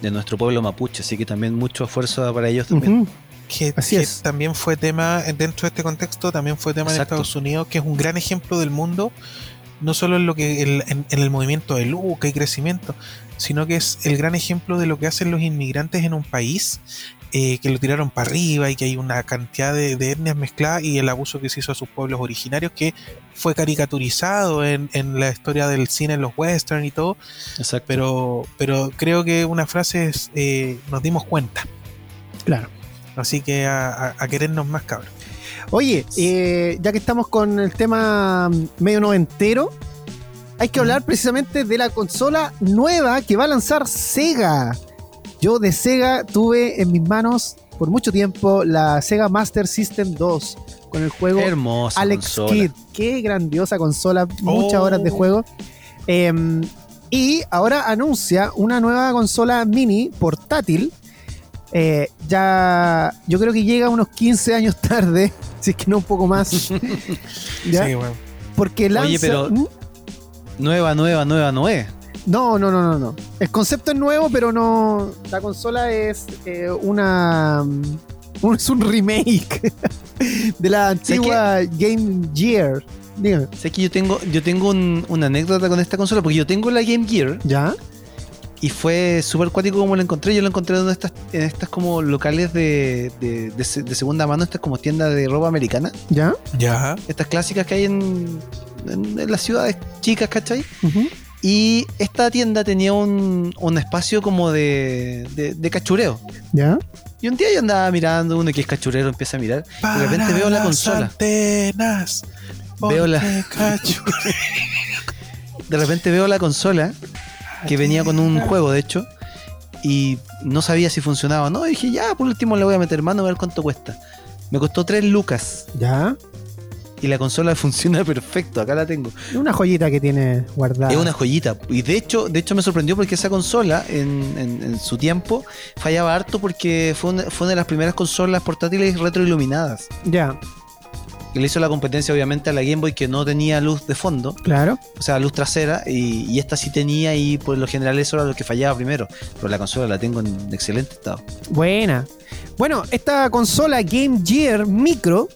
de nuestro pueblo mapuche, así que también mucho esfuerzo para ellos también. Que, Así que es. también fue tema dentro de este contexto también fue tema Exacto. en Estados Unidos que es un gran ejemplo del mundo no solo en lo que el- en, en el movimiento de Luca y crecimiento sino que es el gran ejemplo de lo que hacen los inmigrantes en un país eh, que lo tiraron para arriba y que hay una cantidad de, de etnias mezcladas y el abuso que se hizo a sus pueblos originarios que fue caricaturizado en, en la historia del cine en los western y todo Exacto. pero pero creo que una frase es eh, nos dimos cuenta Claro. Así que a, a- a querernos más, cabrón. Oye, eh, ya que estamos con el tema medio noventero, hay que hablar precisamente de la consola nueva que va a lanzar Sega. Yo de Sega tuve en mis manos por mucho tiempo la Sega Master System 2 con el juego Hermosa Alex consola. Kidd. Qué grandiosa consola, muchas Oh. horas de juego. Em, y ahora anuncia una nueva consola mini portátil. Eh, ya, yo creo que llega unos 15 años (laughs) tarde, si es que no un poco más. (laughs) ¿Ya? Sí, bueno. Porque lanza. Oye, pero- ¿Mm? Nueva, nueva, nueva, no es. No, no, no, no, no. El concepto es nuevo, pero no. La consola es eh, una. un- es un remake (laughs) de la antigua Game Gear. Dígame. Sé que yo tengo, yo tengo un- una anécdota con esta consola, porque yo tengo la Game Gear ¿Ya? y fue súper cuático como la encontré. Yo la encontré en estas, en estas como locales de, de, de de segunda mano, estas como tiendas de ropa americana, ¿Ya? Ya. estas clásicas que hay en, en- en las ciudades chicas, ¿cachai? Ujú. Y esta tienda tenía un, un espacio como de, de, de cachureo. ¿Ya? Y un día yo andaba mirando, uno que es cachurero empieza a mirar, de repente veo la consola. Antenas, Veo la-. (laughs) De repente veo la consola que venía con un juego, de hecho, y no sabía si funcionaba o no. Y dije, ya, por último le voy a meter mano a ver cuánto cuesta. Me costó 3 lucas ¿Ya? Y la consola (laughs) funciona perfecto. Acá la tengo. Es una joyita que tiene guardada. Es una joyita. Y de hecho, de hecho me sorprendió porque esa consola en, en- en su tiempo fallaba harto porque fue una, fue una de las primeras consolas portátiles retroiluminadas. Ya, Que le hizo la competencia obviamente a la Game Boy que no tenía luz de fondo, claro. o sea, luz trasera, y, y esta sí tenía y por lo general eso era lo que fallaba primero. Pero la consola la tengo en excelente estado. Buena. Bueno, esta consola Game Gear Micro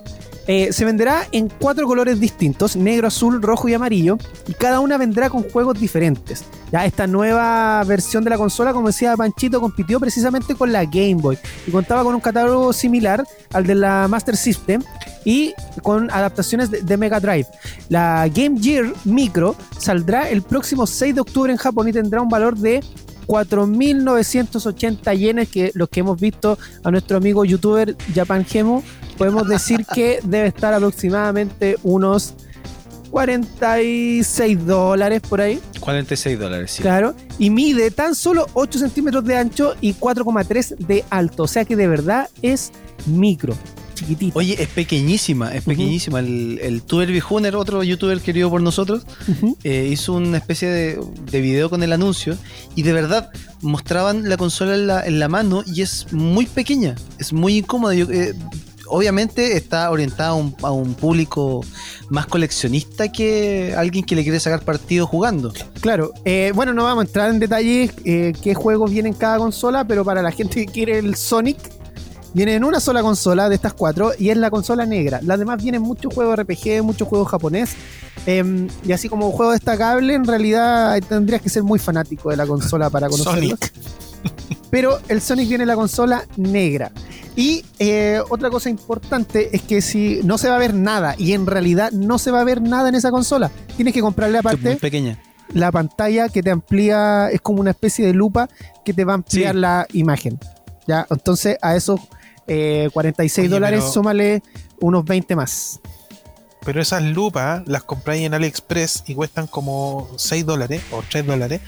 eh, se venderá en cuatro colores distintos, negro, azul, rojo y amarillo, y cada una vendrá con juegos diferentes. Ya esta nueva versión de la consola, como decía Panchito, compitió precisamente con la Game Boy y contaba con un catálogo similar al de la Master System y con adaptaciones de, Mega Drive. La Game Gear Micro saldrá el próximo 6 de octubre en Japón y tendrá un valor de 4.980 yenes, que los que hemos visto a nuestro amigo youtuber Japan Gemo, podemos decir que debe estar aproximadamente unos 46 dólares por ahí. 46 dólares, sí. Claro. Y mide tan solo 8 centímetros de ancho y 4,3 de alto. O sea que de verdad es micro, chiquitito. Oye, es pequeñísima, es pequeñísima. El, el Tuber Bijuner, otro youtuber querido por nosotros, eh, hizo una especie de, de video con el anuncio y de verdad mostraban la consola en la, en la mano y es muy pequeña, es muy incómoda. Yo, eh, obviamente está orientada a un, a un público más coleccionista que alguien que le quiere sacar partido jugando. Claro. Eh, bueno, no vamos a entrar en detalles eh, qué juegos vienen en cada consola, pero para la gente que quiere el Sonic, viene en una sola consola de estas cuatro y es la consola negra. Las demás vienen muchos juegos RPG, muchos juegos japonés. eh, y así como juego destacable, en realidad tendrías que ser muy fanático de la consola para (laughs) conocerlo. Sonic. Pero el Sonic viene en la consola negra. Y eh, otra cosa importante es que si no se va a ver nada, y en realidad no se va a ver nada en esa consola, tienes que comprarle aparte pequeña. la pantalla que te amplía, es como una especie de lupa que te va a ampliar Sí. la imagen. ¿ya? Entonces a esos eh, 46 Oye, dólares pero- súmale unos 20 más. Pero esas lupas las compráis en AliExpress y cuestan como 6 dólares o 3 dólares.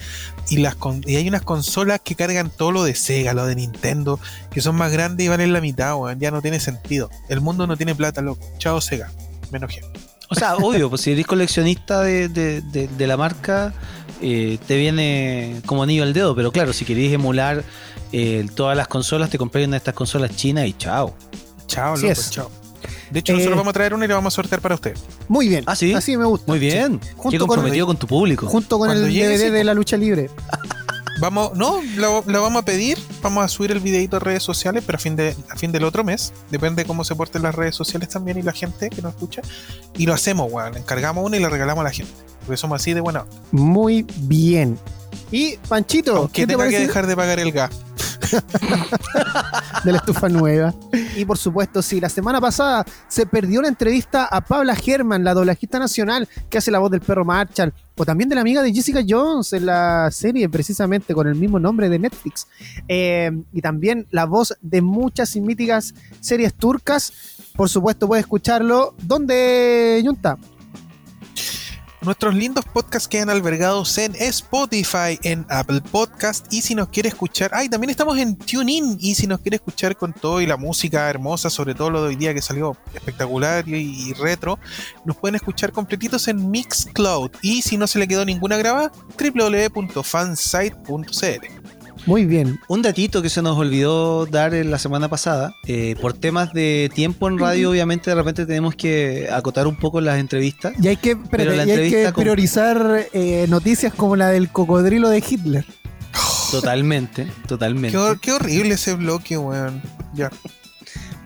Y, las con- y hay unas consolas que cargan todo lo de Sega, lo de Nintendo, que son más grandes y valen la mitad, weón. Ya no tiene sentido. El mundo no tiene plata, loco. Chao Sega. Me enojé. O sea, obvio, pues si eres coleccionista de, de- de- de la marca, eh, te viene como anillo al dedo. Pero claro, si queréis emular eh, todas las consolas, te compráis una de estas consolas chinas y chao. Chao, loco, es. chao. De hecho, Eh, nosotros vamos a traer una y la vamos a sortear para usted. Muy bien. Ah, ¿sí? Así me gusta. Muy bien. Junto Qué con- comprometido con tu público. Junto con Cuando el llegue, DVD sí, de la lucha libre. Vamos, no, lo, lo vamos a pedir, vamos a subir el videito a redes sociales, pero a fin de a fin del otro mes, depende de cómo se porten las redes sociales también y la gente que nos escucha, y lo hacemos, weón, encargamos una y la regalamos a la gente, porque somos así de buena. Muy bien. Y Panchito, Aunque ¿qué te tenga que dejar de pagar el gas. (laughs) de la estufa nueva? Y por supuesto, sí, la semana pasada se perdió la entrevista a Pabla German, la doblajista nacional que hace la voz del perro Marshall, o también de la amiga de Jessica Jones en la serie, precisamente con el mismo nombre de Netflix. Eh, y también la voz de muchas y míticas series turcas. Por supuesto, puedes escucharlo. ¿Dónde, Yunta? Nuestros lindos podcasts quedan albergados en Spotify, en Apple Podcast y si nos quiere escuchar, ay, también estamos en TuneIn y si nos quiere escuchar con todo y la música hermosa, sobre todo lo de hoy día que salió espectacular y, retro, nos pueden escuchar completitos en Mixcloud y si no se le quedó ninguna grabada, www.fansite.cl. Muy bien. Un datito que se nos olvidó dar en la semana pasada, eh, por temas de tiempo en radio, obviamente de repente tenemos que acotar un poco las entrevistas. Y hay que, espérate, Pero la y hay que entrevista con- priorizar eh, noticias como la del cocodrilo de Hitler. Totalmente, totalmente. Qué, hor- qué horrible ese bloque, weón. Ya.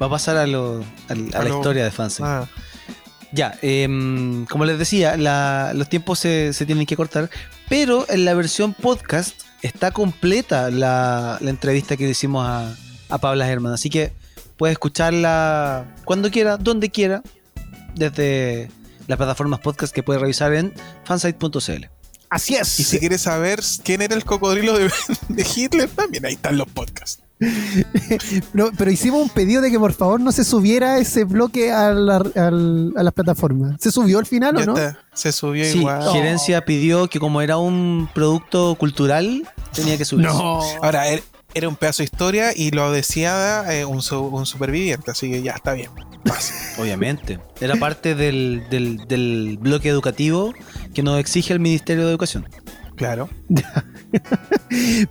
Va a pasar a, lo- a A la lo- historia de fans. Ah, Ya, em, como les decía, la- los tiempos se, se tienen que cortar, pero en la versión podcast está completa la, la entrevista que le hicimos a, a Pabla Germán. Así que puedes escucharla cuando quiera, donde quiera, desde las plataformas podcast que puedes revisar en fansite.cl. Así es. y si quieres saber quién era el cocodrilo de, (laughs) de Hitler, también ahí están los podcasts. (laughs) No, pero hicimos un pedido de que por favor no se subiera ese bloque a, la, a las plataformas. ¿Se subió al final Ya o no? está, se subió Sí, igual. Gerencia pidió que como era un producto cultural, tenía que subirse. Ahora, er- era un pedazo de historia y lo decía eh, un, su- un superviviente, así que ya está bien. (laughs) Obviamente. Era parte del, del, del bloque educativo que nos exige el Ministerio de Educación. Claro. (laughs)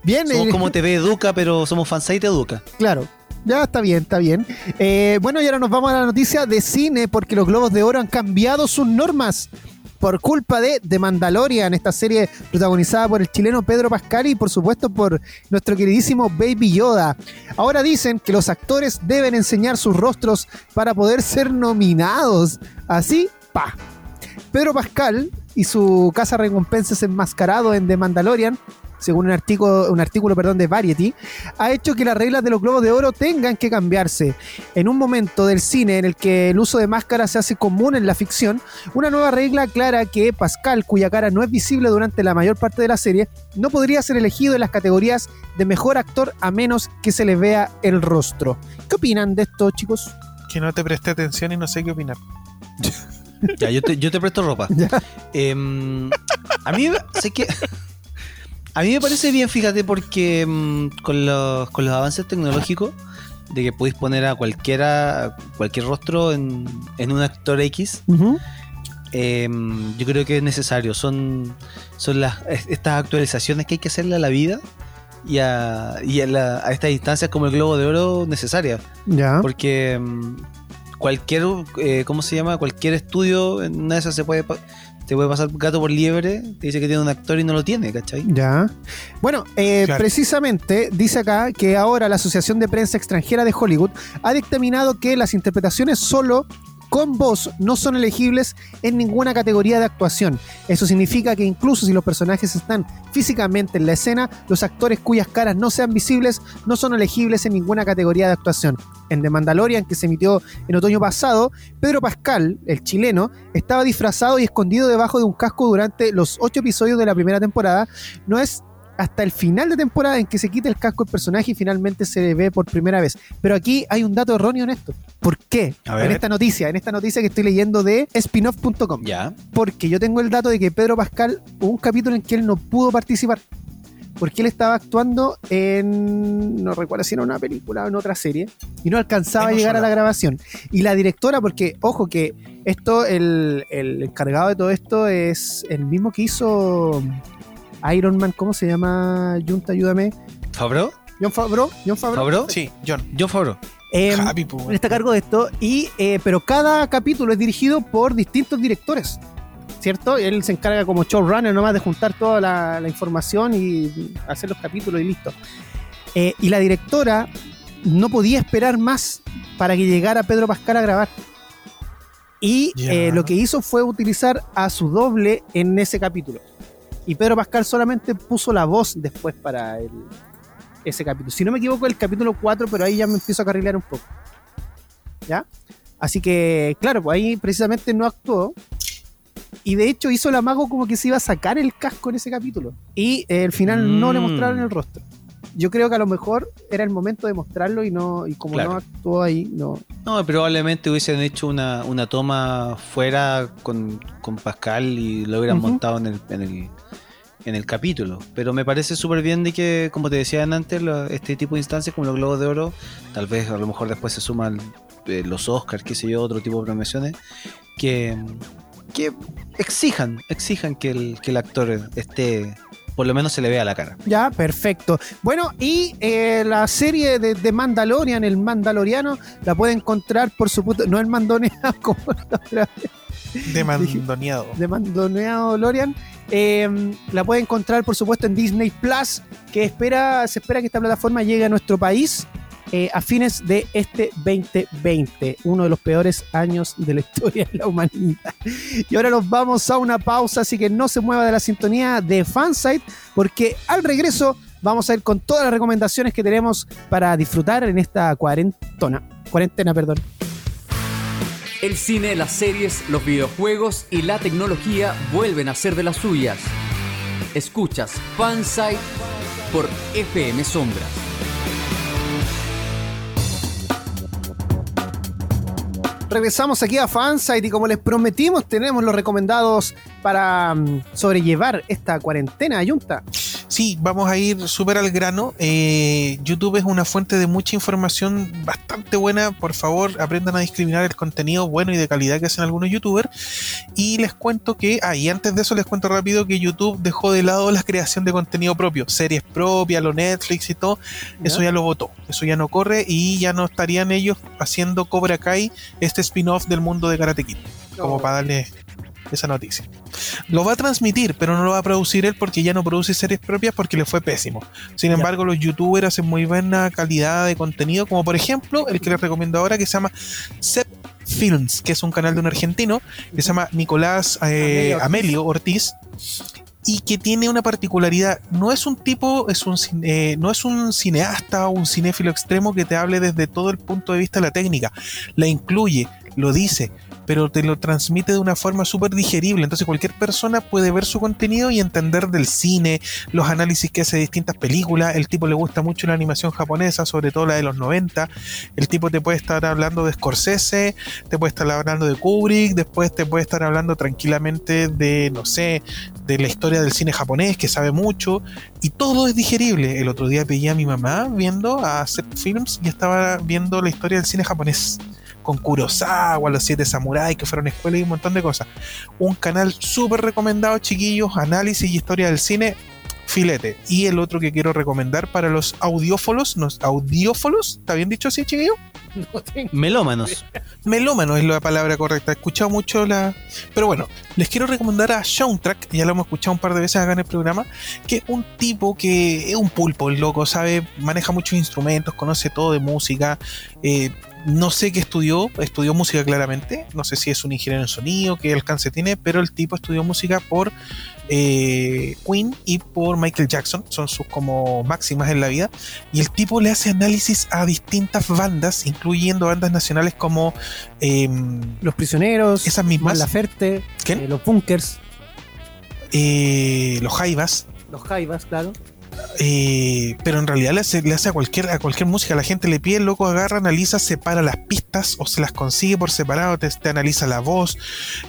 Bien, Somos eh, como TV Educa, pero somos Fansite Educa. claro. Ya está bien, está bien. Eh, bueno, y ahora nos vamos a la noticia de cine porque los Globos de Oro han cambiado sus normas por culpa de The Mandalorian, esta serie protagonizada por el chileno Pedro Pascal y por supuesto por nuestro queridísimo Baby Yoda. Ahora dicen que los actores deben enseñar sus rostros para poder ser nominados. Así, pa. Pedro Pascal y su casa recompensas enmascarado en The Mandalorian, según un artículo, un artículo perdón, de Variety, ha hecho que las reglas de los Globos de Oro tengan que cambiarse. En un momento del cine en el que el uso de máscaras se hace común en la ficción, una nueva regla aclara que Pascal, cuya cara no es visible durante la mayor parte de la serie, no podría ser elegido en las categorías de mejor actor a menos que se le vea el rostro. ¿Qué opinan de esto, chicos? Que no te presté atención y no sé qué opinar. (laughs) Ya, yo te, yo te presto ropa. (laughs) Em, a mí sé que a mí me parece bien, fíjate, porque em, con, los, con los avances tecnológicos de que podéis poner a cualquiera cualquier rostro en, en un actor X, em, yo creo que es necesario. Son, son las, es- estas actualizaciones que hay que hacerle a la vida y a, y a, la- a estas instancias como el Globo de Oro necesarias. Ya. Porque mm, cualquier, eh, ¿cómo se llama? Cualquier estudio, en una de esas se puede, te puede pasar gato por liebre, te dice que tiene un actor y no lo tiene, ¿cachai? Ya. Bueno, eh, Claro. precisamente dice acá que ahora la Asociación de Prensa Extranjera de Hollywood ha dictaminado que las interpretaciones solo con voz no son elegibles en ninguna categoría de actuación. Eso significa que incluso si los personajes están físicamente en la escena, los actores cuyas caras no sean visibles no son elegibles en ninguna categoría de actuación. En The Mandalorian, que se emitió en otoño pasado, Pedro Pascal, el chileno, estaba disfrazado y escondido debajo de un casco durante los ocho episodios de la primera temporada. No es hasta el final de temporada en que se quita el casco el personaje y finalmente se ve por primera vez. Pero aquí hay un dato erróneo en esto. ¿Por qué? En esta noticia, en esta noticia que estoy leyendo de spinoff.com. Ya. Porque yo tengo el dato de que Pedro Pascal hubo un capítulo en que él no pudo participar. Porque él estaba actuando en. No recuerdo si era una película o en otra serie. Y no alcanzaba a llegar a la grabación. Y la directora, porque, ojo, que esto, el, el encargado de todo esto es el mismo que hizo Iron Man. ¿Cómo se llama? Junta, ayúdame. ¿Fabro? John Favreau. John Favreau. ¿Fabro? Sí, John. John Fabro. Em, Happy, él está a cargo de esto, y, eh, pero cada capítulo es dirigido por distintos directores, ¿cierto? Él se encarga como showrunner nomás de juntar toda la, la información y hacer los capítulos y listo. Eh, y la directora no podía esperar más para que llegara Pedro Pascal a grabar. Y eh, lo que hizo fue utilizar a su doble en ese capítulo. Y Pedro Pascal solamente puso la voz después para el, ese capítulo. Si no me equivoco, el capítulo 4, pero ahí ya me empiezo a carrilear un poco. ¿Ya? Así que, claro, pues ahí precisamente no actuó. Y de hecho hizo el amago como que se iba a sacar el casco en ese capítulo. Y eh, al final no le Mm. mostraron el rostro. Yo creo que a lo mejor era el momento de mostrarlo y no y como Claro. no actuó ahí, no. No, probablemente hubiesen hecho una, una toma fuera con, con Pascal y lo hubieran montado en el, en el, en el capítulo. Pero me parece súper bien de que, como te decían antes, lo- este tipo de instancias como los Globos de Oro, tal vez a lo mejor después se suman eh, los Oscars, qué sé yo, otro tipo de premiaciones, que, que exijan, exijan que el, que el actor esté, por lo menos se le vea la cara. Ya, perfecto. Bueno, y eh, la serie de, de Mandalorian, el Mandaloriano, la puede encontrar, por supuesto, no el Mandonea (laughs) como la otra de mandoneado. de Mandoneado Lorian. Eh, la puede encontrar, por supuesto, en Disney Plus, que espera, se espera que esta plataforma llegue a nuestro país eh, a fines de este 2020, uno de los peores años de la historia de la humanidad. Y ahora nos vamos a una pausa, así que no se mueva de la sintonía de Fansite, porque al regreso vamos a ir con todas las recomendaciones que tenemos para disfrutar en esta cuarentona. Cuarentena, perdón. El cine, las series, los videojuegos y la tecnología vuelven a ser de las suyas. Escuchas Fansite por FM Sombras. Regresamos aquí a Fansite y como les prometimos, tenemos los recomendados para mm, sobrellevar esta cuarentena, Ayunta. Sí, vamos a ir súper al grano. Eh, YouTube es una fuente de mucha información bastante buena. Por favor, aprendan a discriminar el contenido bueno y de calidad que hacen algunos youtubers. Y les cuento que, ah, y antes de eso les cuento rápido que YouTube dejó de lado la creación de contenido propio, series propias, lo Netflix y todo. Eso ya lo votó, eso ya no corre y ya no estarían ellos haciendo Cobra Kai, este spin-off del mundo de Karate Kid, como para darle esa noticia. Lo va a transmitir, pero no lo va a producir él porque ya no produce series propias porque le fue pésimo. Sin embargo, los youtubers hacen muy buena calidad de contenido, como por ejemplo el que les recomiendo ahora que se llama Sep Films, que es un canal de un argentino que se llama Nicolás eh, Amelio Ortiz. Y que tiene una particularidad. No es un tipo, es un, eh, no es un cineasta o un cinéfilo extremo que te hable desde todo el punto de vista de la técnica. La incluye, lo dice, pero te lo transmite de una forma súper digerible. Entonces cualquier persona puede ver su contenido y entender del cine, los análisis que hace de distintas películas. El tipo le gusta mucho la animación japonesa, sobre todo la de los 90. El tipo te puede estar hablando de Scorsese, te puede estar hablando de Kubrick, después te puede estar hablando tranquilamente de, no sé, de la historia del cine japonés, que sabe mucho, y todo es digerible. El otro día pedí a mi mamá viendo a Set Films y estaba viendo la historia del cine japonés con Kurosawa, los siete samuráis que fueron a escuela y un montón de cosas. Un canal súper recomendado, chiquillos, análisis y historia del cine, filete. Y el otro que quiero recomendar para los audiófolos, ¿nos, audiófolos, ¿está bien dicho así, chiquillos? (laughs) Melómanos. Melómano es la palabra correcta. He escuchado mucho la. Pero bueno, les quiero recomendar a Soundtrack, ya lo hemos escuchado un par de veces acá en el programa, que es un tipo que es un pulpo, el loco, sabe, maneja muchos instrumentos, conoce todo de música. Eh, no sé qué estudió, estudió música claramente, no sé si es un ingeniero en sonido, qué alcance tiene, pero el tipo estudió música por eh, Queen y por Michael Jackson, son sus como máximas en la vida, y el tipo le hace análisis a distintas bandas, incluyendo bandas nacionales como em, Los prisioneros, esas mismas, eh, los bunkers, eh, los Jaivas, los jaivas, claro. Eh, pero en realidad le hace, a cualquier a cualquier música, la gente le pide, el loco agarra, analiza, separa las pistas o se las consigue por separado, te, analiza la voz,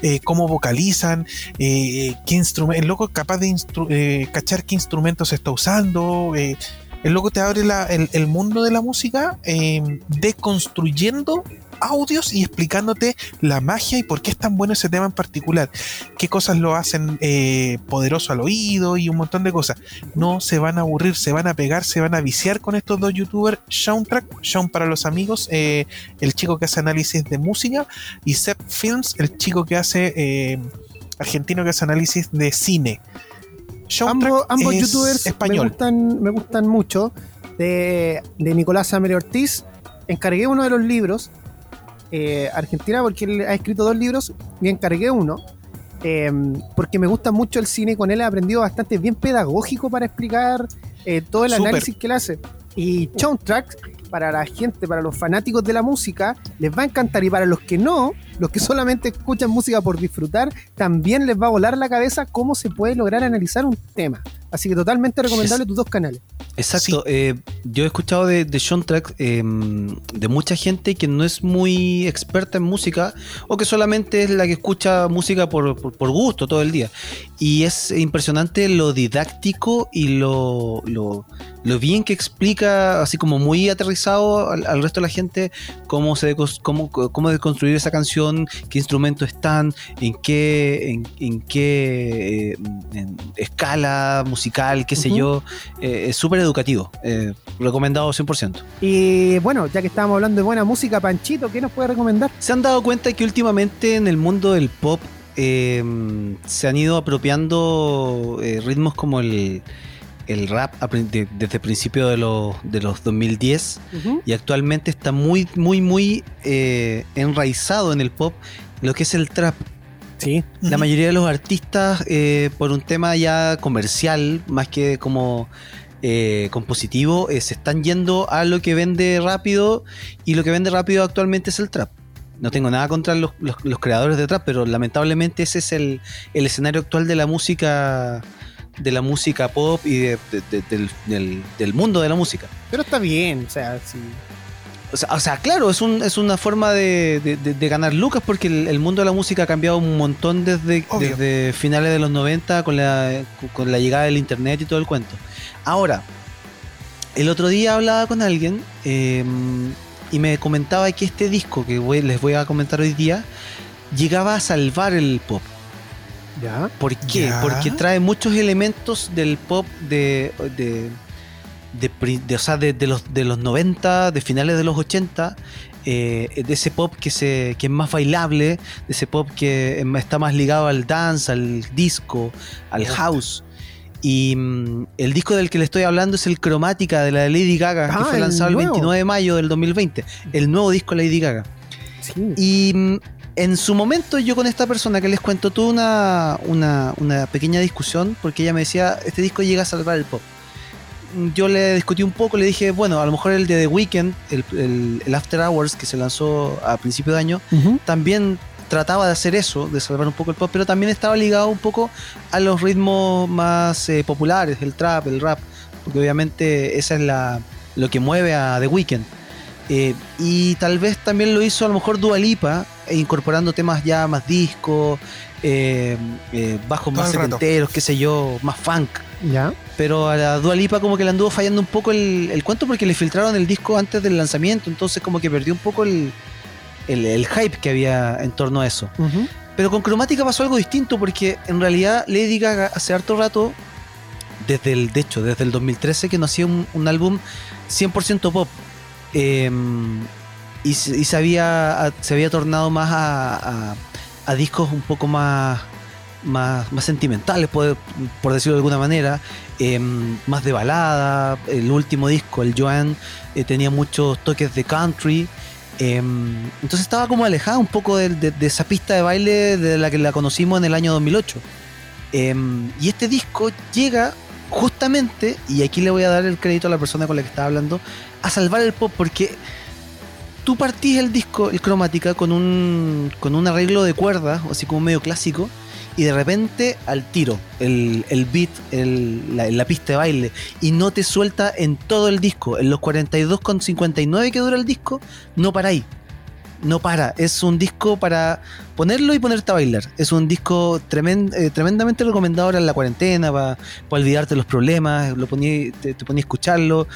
eh, cómo vocalizan, eh, qué instrumento, el loco es capaz de eh, cachar qué instrumentos está usando, eh, el loco te abre el, mundo de la música eh, deconstruyendo audios y explicándote la magia y por qué es tan bueno ese tema en particular, qué cosas lo hacen eh, poderoso al oído y un montón de cosas. No se van a aburrir, se van a pegar, se van a viciar con estos dos youtubers, Soundtrack, Sean para los amigos, eh, el chico que hace análisis de música, y Sep Films, el chico que hace, eh, argentino que hace análisis de cine. Ambos, ambos es youtubers me español. gustan, me gustan mucho. De, de Nicolás Amere Ortiz, encargué uno de los libros, eh, Argentina, porque él ha escrito dos libros, y encargué uno. eh, porque me gusta mucho el cine, con él he aprendido bastante, bien pedagógico para explicar eh, todo el Súper. análisis que él hace. Y Soundtrack, para la gente, para los fanáticos de la música, les va a encantar. Y para los que no, los que solamente escuchan música por disfrutar, también les va a volar la cabeza cómo se puede lograr analizar un tema. Así que totalmente recomendable tus dos canales. Exacto. eh, yo he escuchado de, de Soundtrack eh, de mucha gente que no es muy experta en música o que solamente es la que escucha música por, por- por gusto todo el día. Y es impresionante lo didáctico y lo, lo, lo bien que explica, así como muy aterrizado al, al resto de la gente, cómo, se cómo, cómo deconstruir esa canción, qué instrumentos están, en qué, en, en qué eh, en escala musical, qué sé yo. Eh, es súper educativo. eh, recomendado 100%. Y bueno, ya que estábamos hablando de buena música, Panchito, ¿qué nos puede recomendar? ¿Se han dado cuenta que últimamente en el mundo del pop eh, se han ido apropiando eh, ritmos como el, el rap de- desde el principio de los, de los 2010 y actualmente está muy, muy, muy eh, enraizado en el pop lo que es el trap? Sí. La mayoría de los artistas, eh, por un tema ya comercial, más que como eh, compositivo, eh, se están yendo a lo que vende rápido y lo que vende rápido actualmente es el trap. No tengo nada contra los, los- los creadores de trap, pero lamentablemente ese es el, el escenario actual de la música de la música pop y de- de- de- del, del- del mundo de la música. Pero está bien, o sea, sí. O sea, o sea, claro, es, un, es una forma de, ganar lucas porque el, el mundo de la música ha cambiado un montón desde, finales de los 90 con la, con la llegada del internet y todo el cuento. Ahora, el otro día hablaba con alguien eh, y me comentaba que este disco que voy- les voy a comentar hoy día llegaba a salvar el pop. Ya. ¿Por qué? Ya. Porque trae muchos elementos del pop de. de, de o sea, de, de los, de los 90, de finales de los 80, eh, de ese pop que, se, que es más bailable, de ese pop que está más ligado al dance, al disco, al house. Y mm, el disco del que le estoy hablando es el Cromática de la de Lady Gaga, Ah, que fue el lanzado el nuevo. 29 de mayo del 2020. El nuevo disco de Lady Gaga. Sí. Y mm, en su momento yo con esta persona que les cuento tuve una, una, una pequeña discusión porque ella me decía, este disco llega a salvar el pop. Yo le discutí un poco, le dije, bueno, a lo mejor el de The Weeknd, el, el- el After Hours que se lanzó a principio de año, también trataba de hacer eso, de salvar un poco el pop, pero también estaba ligado un poco a los ritmos más eh, populares, el trap, el rap, porque obviamente esa es la, lo que mueve a The Weeknd. Eh, y tal vez también lo hizo a lo mejor Dua Lipa, e incorporando temas ya más disco, eh, eh, bajos Todo más setenteros, qué sé yo, más funk. ¿Ya? Pero a la Dua Lipa como que le anduvo fallando un poco el, el cuento porque le filtraron el disco antes del lanzamiento, entonces como que perdió un poco el, el- el hype que había en torno a eso. Pero con Cromática pasó algo distinto porque en realidad Lady Gaga hace harto rato, desde el, de hecho, desde el 2013 que no hacía un, un álbum 100% pop. Eh, y, se- había, se había tornado más a, discos un poco más, más, más sentimentales, por, decirlo de alguna manera, eh, más de balada. El último disco, el Joan, eh, tenía muchos toques de country. eh, entonces estaba como alejada un poco de, de- esa pista de baile de la que la conocimos en el año 2008. Eh, y este disco llega justamente, y aquí le voy a dar el crédito a la persona con la que estaba hablando, a salvar el pop porque tú partís el disco, el cromática, con un, con un arreglo de cuerdas, así como medio clásico, y de repente al tiro, el, el beat, el- la, la pista de baile, y no te suelta en todo el disco. En los 42,59 que dura el disco, no para ahí. No para, es un disco para ponerlo y ponerte a bailar. Es un disco eh, tremendamente recomendado ahora en la cuarentena, para olvidarte los problemas, lo poní- te, te ponía a escucharlo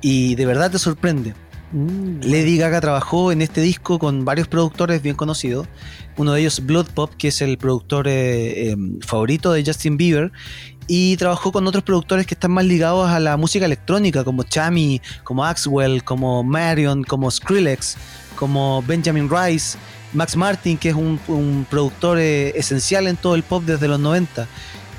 y de verdad te sorprende. Mm, Lady Gaga trabajó en este disco con varios productores bien conocidos. Uno de ellos, Blood Pop, que es el productor eh, eh, favorito de Justin Bieber. Y trabajó con otros productores que están más ligados a la música electrónica, como Chami, como Axwell, como Marion, como Skrillex, como Benjamin Rice, Max Martin, que es un, un productor eh, esencial en todo el pop desde los 90.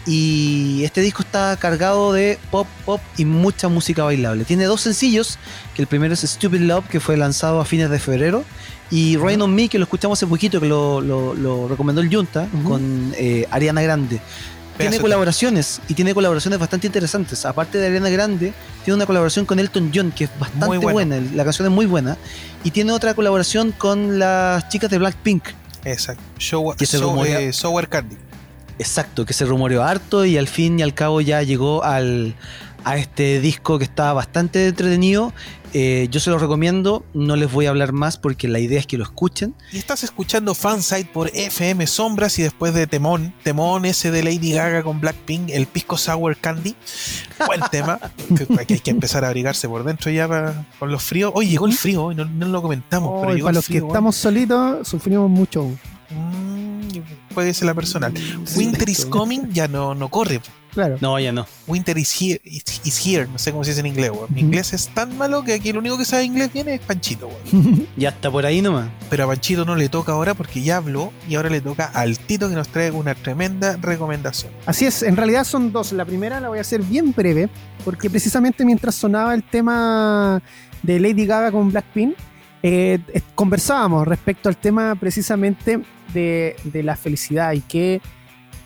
Y este disco está cargado de pop, pop y mucha música bailable. Tiene dos sencillos, que el primero es Stupid Love, que fue lanzado a fines de febrero, y Rain on Me, que lo escuchamos hace poquito, que lo, lo- lo recomendó el Junta, con eh, Ariana Grande. Tiene colaboraciones, y tiene colaboraciones bastante interesantes. Aparte de Ariana Grande, tiene una colaboración con Elton John, que es bastante buena. la canción es muy buena. Y tiene otra colaboración con las chicas de Blackpink. Exacto. Show, Que se eh, Sour Candy. Exacto, que se rumoreó harto y al fin y al cabo ya llegó al, a este disco que está bastante entretenido. Eh, yo se lo recomiendo, no les voy a hablar más porque la idea es que lo escuchen. Y estás escuchando Fansite por FM Sombras y después de Temón, Temón ese de Lady Gaga con Blackpink, el Pisco Sour Candy. Buen (laughs) tema. que hay que empezar a abrigarse por dentro ya para- con los fríos. Hoy llegó el frío, hoy no, no lo comentamos, Oh, pero llegó para el los que estamos solitos, sufrimos mucho. Mm, puede ser la personal. Winter is coming ya no, no corre. Claro. No, ya no. Winter is here, is, is here. No sé cómo se dice en inglés, weón. Mi inglés es tan malo que aquí el único que sabe inglés viene es Panchito, weón. (laughs) Ya está por ahí nomás. Pero a Panchito no le toca ahora porque ya habló y ahora le toca al Tito que nos trae una tremenda recomendación. Así es, en realidad son dos. La primera la voy a hacer bien breve, porque precisamente mientras sonaba el tema de Lady Gaga con Blackpink, eh, eh, conversábamos respecto al tema precisamente de, de la felicidad y qué,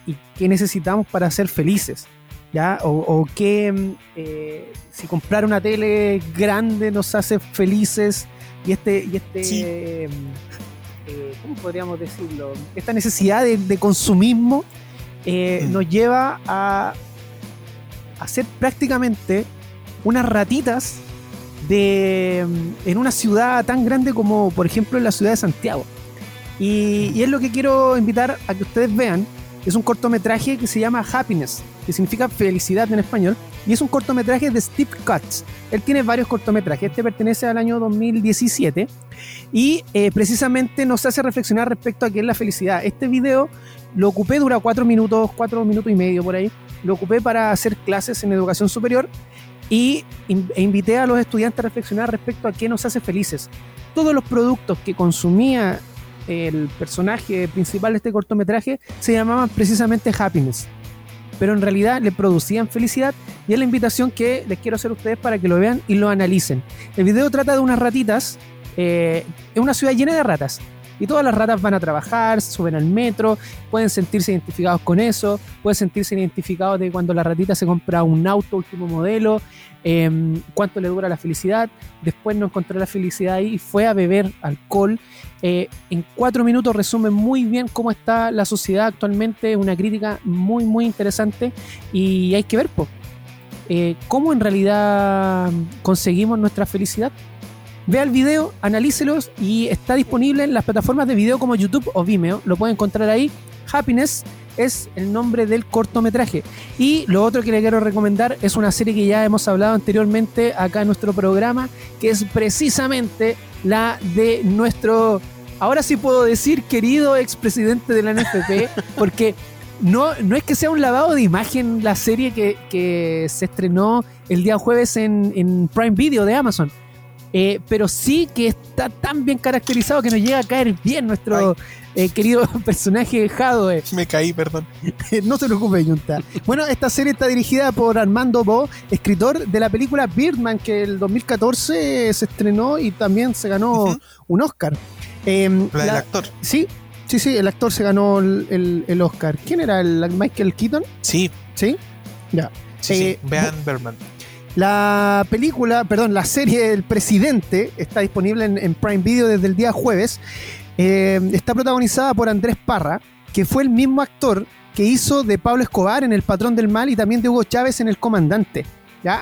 y qué necesitamos para ser felices. ¿Ya? O, o qué, mm, eh, si comprar una tele grande nos hace felices y este, y este Sí. eh, ¿cómo podríamos decirlo? Esta necesidad de, de consumismo eh, Mm. nos lleva a hacer prácticamente unas ratitas de, mm, en una ciudad tan grande como, por ejemplo, en la ciudad de Santiago. Y, y es lo que quiero invitar a que ustedes vean. Es un cortometraje que se llama Happiness, que significa felicidad en español. Y es un cortometraje de Steve Cutts. Él tiene varios cortometrajes. Este pertenece al año 2017. Y eh, precisamente nos hace reflexionar respecto a qué es la felicidad. Este video lo ocupé, dura cuatro minutos, cuatro minutos y medio por ahí. Lo ocupé para hacer clases en educación superior y e invité a los estudiantes a reflexionar respecto a qué nos hace felices. Todos los productos que consumía el personaje principal de este cortometraje se llamaban precisamente happiness, pero en realidad le producían felicidad y es la invitación que les quiero hacer a ustedes para que lo vean y lo analicen. El video trata de unas ratitas, eh, es una ciudad llena de ratas Y todas las ratas van a trabajar, suben al metro, pueden sentirse identificados con eso, pueden sentirse identificados de cuando la ratita se compra un auto último modelo, em, cuánto le dura la felicidad. Después no encontró la felicidad ahí y fue a beber alcohol. Eh, en cuatro minutos resume muy bien cómo está la sociedad actualmente, una crítica muy, muy interesante y hay que ver, pues cómo en realidad conseguimos nuestra felicidad. Vea el video, analícelos y está disponible en las plataformas de video como YouTube o Vimeo. Lo pueden encontrar ahí. Happiness es el nombre del cortometraje. Y lo otro que le quiero recomendar es una serie que ya hemos hablado anteriormente acá en nuestro programa, que es precisamente la de nuestro, ahora sí puedo decir, querido expresidente de la NFP, (laughs) porque no, no es que sea un lavado de imagen la serie que, se estrenó el día jueves en, Prime Video de Amazon. Eh, pero sí que está tan bien caracterizado que nos llega a caer bien nuestro eh, querido (laughs) personaje Jado. Me caí, perdón. (laughs) no se preocupe, Junta. Bueno, esta serie está dirigida por Armando Bo, escritor de la película Birdman, que el 2014 se estrenó y también se ganó un Oscar. Em, la del actor. Sí, Sí, sí, el actor se ganó el, Oscar. ¿Quién era? ¿El Michael Keaton? Sí. ¿Sí? Ya. Sí, eh, Bean Berman. La película, perdón, la serie El Presidente está disponible en, Prime Video desde el día jueves. Eh, está protagonizada por Andrés Parra, que fue el mismo actor que hizo de Pablo Escobar en El Patrón del Mal y también de Hugo Chávez en El Comandante.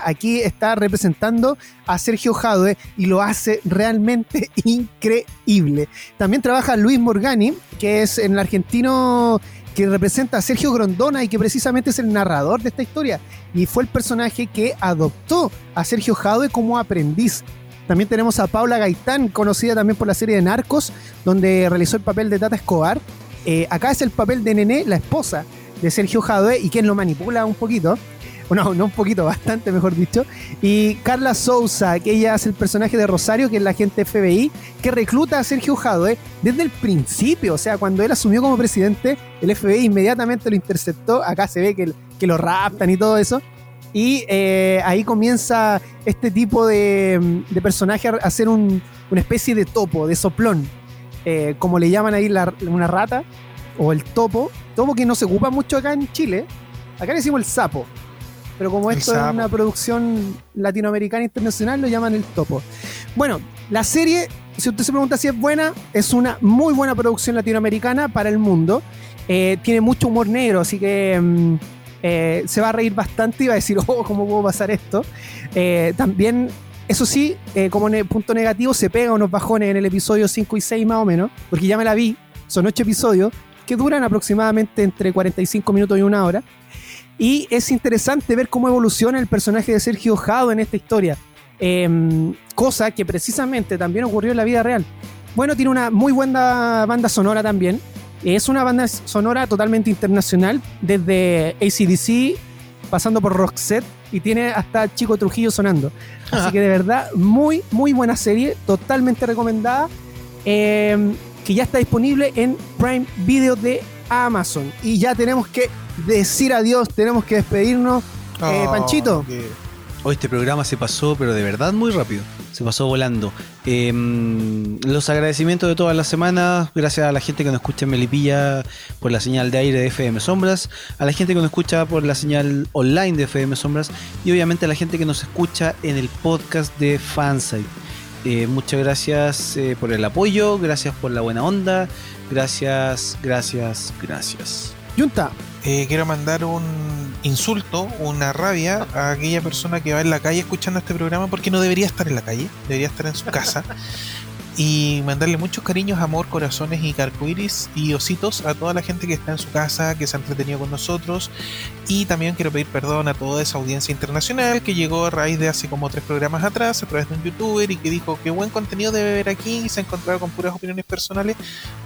Aquí está representando a Sergio Jadwe y lo hace realmente (laughs) increíble. También trabaja Luis Morgani, que es el argentino que representa a Sergio Grondona y que precisamente es el narrador de esta historia. Y fue el personaje que adoptó a Sergio Jadwe como aprendiz. También tenemos a Paula Gaitán, conocida también por la serie de Narcos, donde realizó el papel de Tata Escobar. Eh, acá es el papel de Nené, la esposa de Sergio Jadwe y quien lo manipula un poquito no, no un poquito, bastante mejor dicho. Y Carla Souza, que ella es el personaje de Rosario, que es la agente FBI, que recluta a Sergio Jadwe desde el principio. O sea, cuando él asumió como presidente, el FBI inmediatamente lo interceptó. Acá se ve que, que lo raptan y todo eso. Y eh, ahí comienza este tipo de, personaje a hacer una especie de topo, de soplón. Eh, como le llaman ahí una rata o el topo. Topo que no se ocupa mucho acá en Chile. Acá le decimos el sapo. Pero como esto es una producción latinoamericana internacional, lo llaman el topo. Bueno, la serie, si usted se pregunta si es buena, es una muy buena producción latinoamericana para el mundo. Eh, tiene mucho humor negro, así que mm, eh, se va a reír bastante y va a decir, (laughs) oh, ¿cómo puedo pasar esto? Eh, también, eso sí, como punto negativo, se pega unos bajones en el episodio 5 y 6 más o menos, porque ya me la vi, son 8 episodios que duran aproximadamente entre 45 minutos y una hora. Y es interesante ver cómo evoluciona el personaje de Sergio Jado en esta historia. Em, cosa que precisamente también ocurrió en la vida real. Bueno, tiene una muy buena banda sonora también. Es una banda sonora totalmente internacional, desde ACDC, pasando por Roxette, y tiene hasta Chico Trujillo sonando. Así que de verdad, muy, muy buena serie, totalmente recomendada, em, que ya está disponible en Prime Video de Amazon. Y ya tenemos que decir adiós, tenemos que despedirnos. Eh, oh, Panchito. Hoy este programa se pasó, pero de verdad muy rápido. Se pasó volando. Em, los agradecimientos de todas las semanas, gracias a la gente que nos escucha en Melipilla por la señal de aire de FM Sombras, a la gente que nos escucha por la señal online de FM Sombras y obviamente a la gente que nos escucha en el podcast de Fansite. Eh, muchas gracias eh, por el apoyo, gracias por la buena onda, gracias, gracias, gracias. Junta, eh, quiero mandar un insulto, una rabia a aquella persona que va en la calle escuchando este programa porque no debería estar en la calle, debería estar en su casa. (laughs) y mandarle muchos cariños, amor, corazones y carcoiris y ositos a toda la gente que está en su casa, que se ha entretenido con nosotros. Y también quiero pedir perdón a toda esa audiencia internacional que llegó a raíz de hace como tres programas atrás a través de un youtuber y que dijo que buen contenido debe ver aquí y se ha encontrado con puras opiniones personales.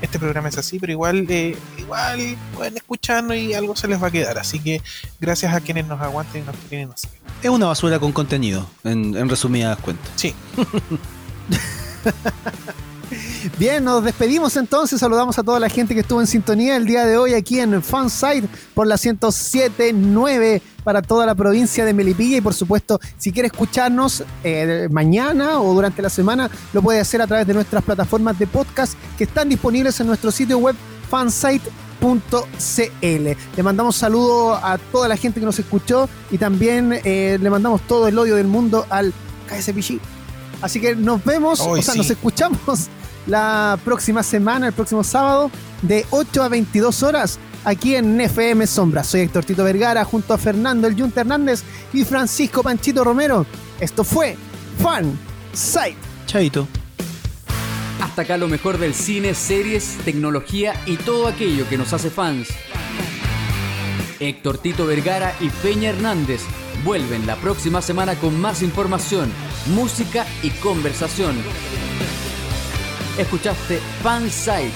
Este programa es así, pero igual, eh, igual pueden escucharnos y algo se les va a quedar. Así que gracias a quienes nos aguanten y nos quieren hacer. Es una basura con contenido, en, en resumidas cuentas. Sí. (laughs) (laughs) Bien, nos despedimos entonces. Saludamos a toda la gente que estuvo en sintonía el día de hoy aquí en Fansite por la 107.9 para toda la provincia de Melipilla. Y por supuesto, si quiere escucharnos eh, mañana o durante la semana, lo puede hacer a través de nuestras plataformas de podcast que están disponibles en nuestro sitio web fansite.cl. Le mandamos saludo a toda la gente que nos escuchó y también eh, le mandamos todo el odio del mundo al KSPG. Así que nos vemos, Hoy o sea, sí. nos escuchamos (laughs) la próxima semana, el próximo sábado, de 8 a 22 horas, aquí en FM Sombra. Soy Héctor Tito Vergara, junto a Fernando El Yunta Hernández y Francisco Panchito Romero. Esto fue Fan Site. Chaito. Hasta acá lo mejor del cine, series, tecnología y todo aquello que nos hace fans. Héctor Tito Vergara y Peña Hernández vuelven la próxima semana con más información, música y conversación. Escuchaste Fansite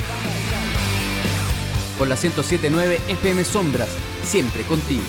por la 1079 FM Sombras, siempre contigo.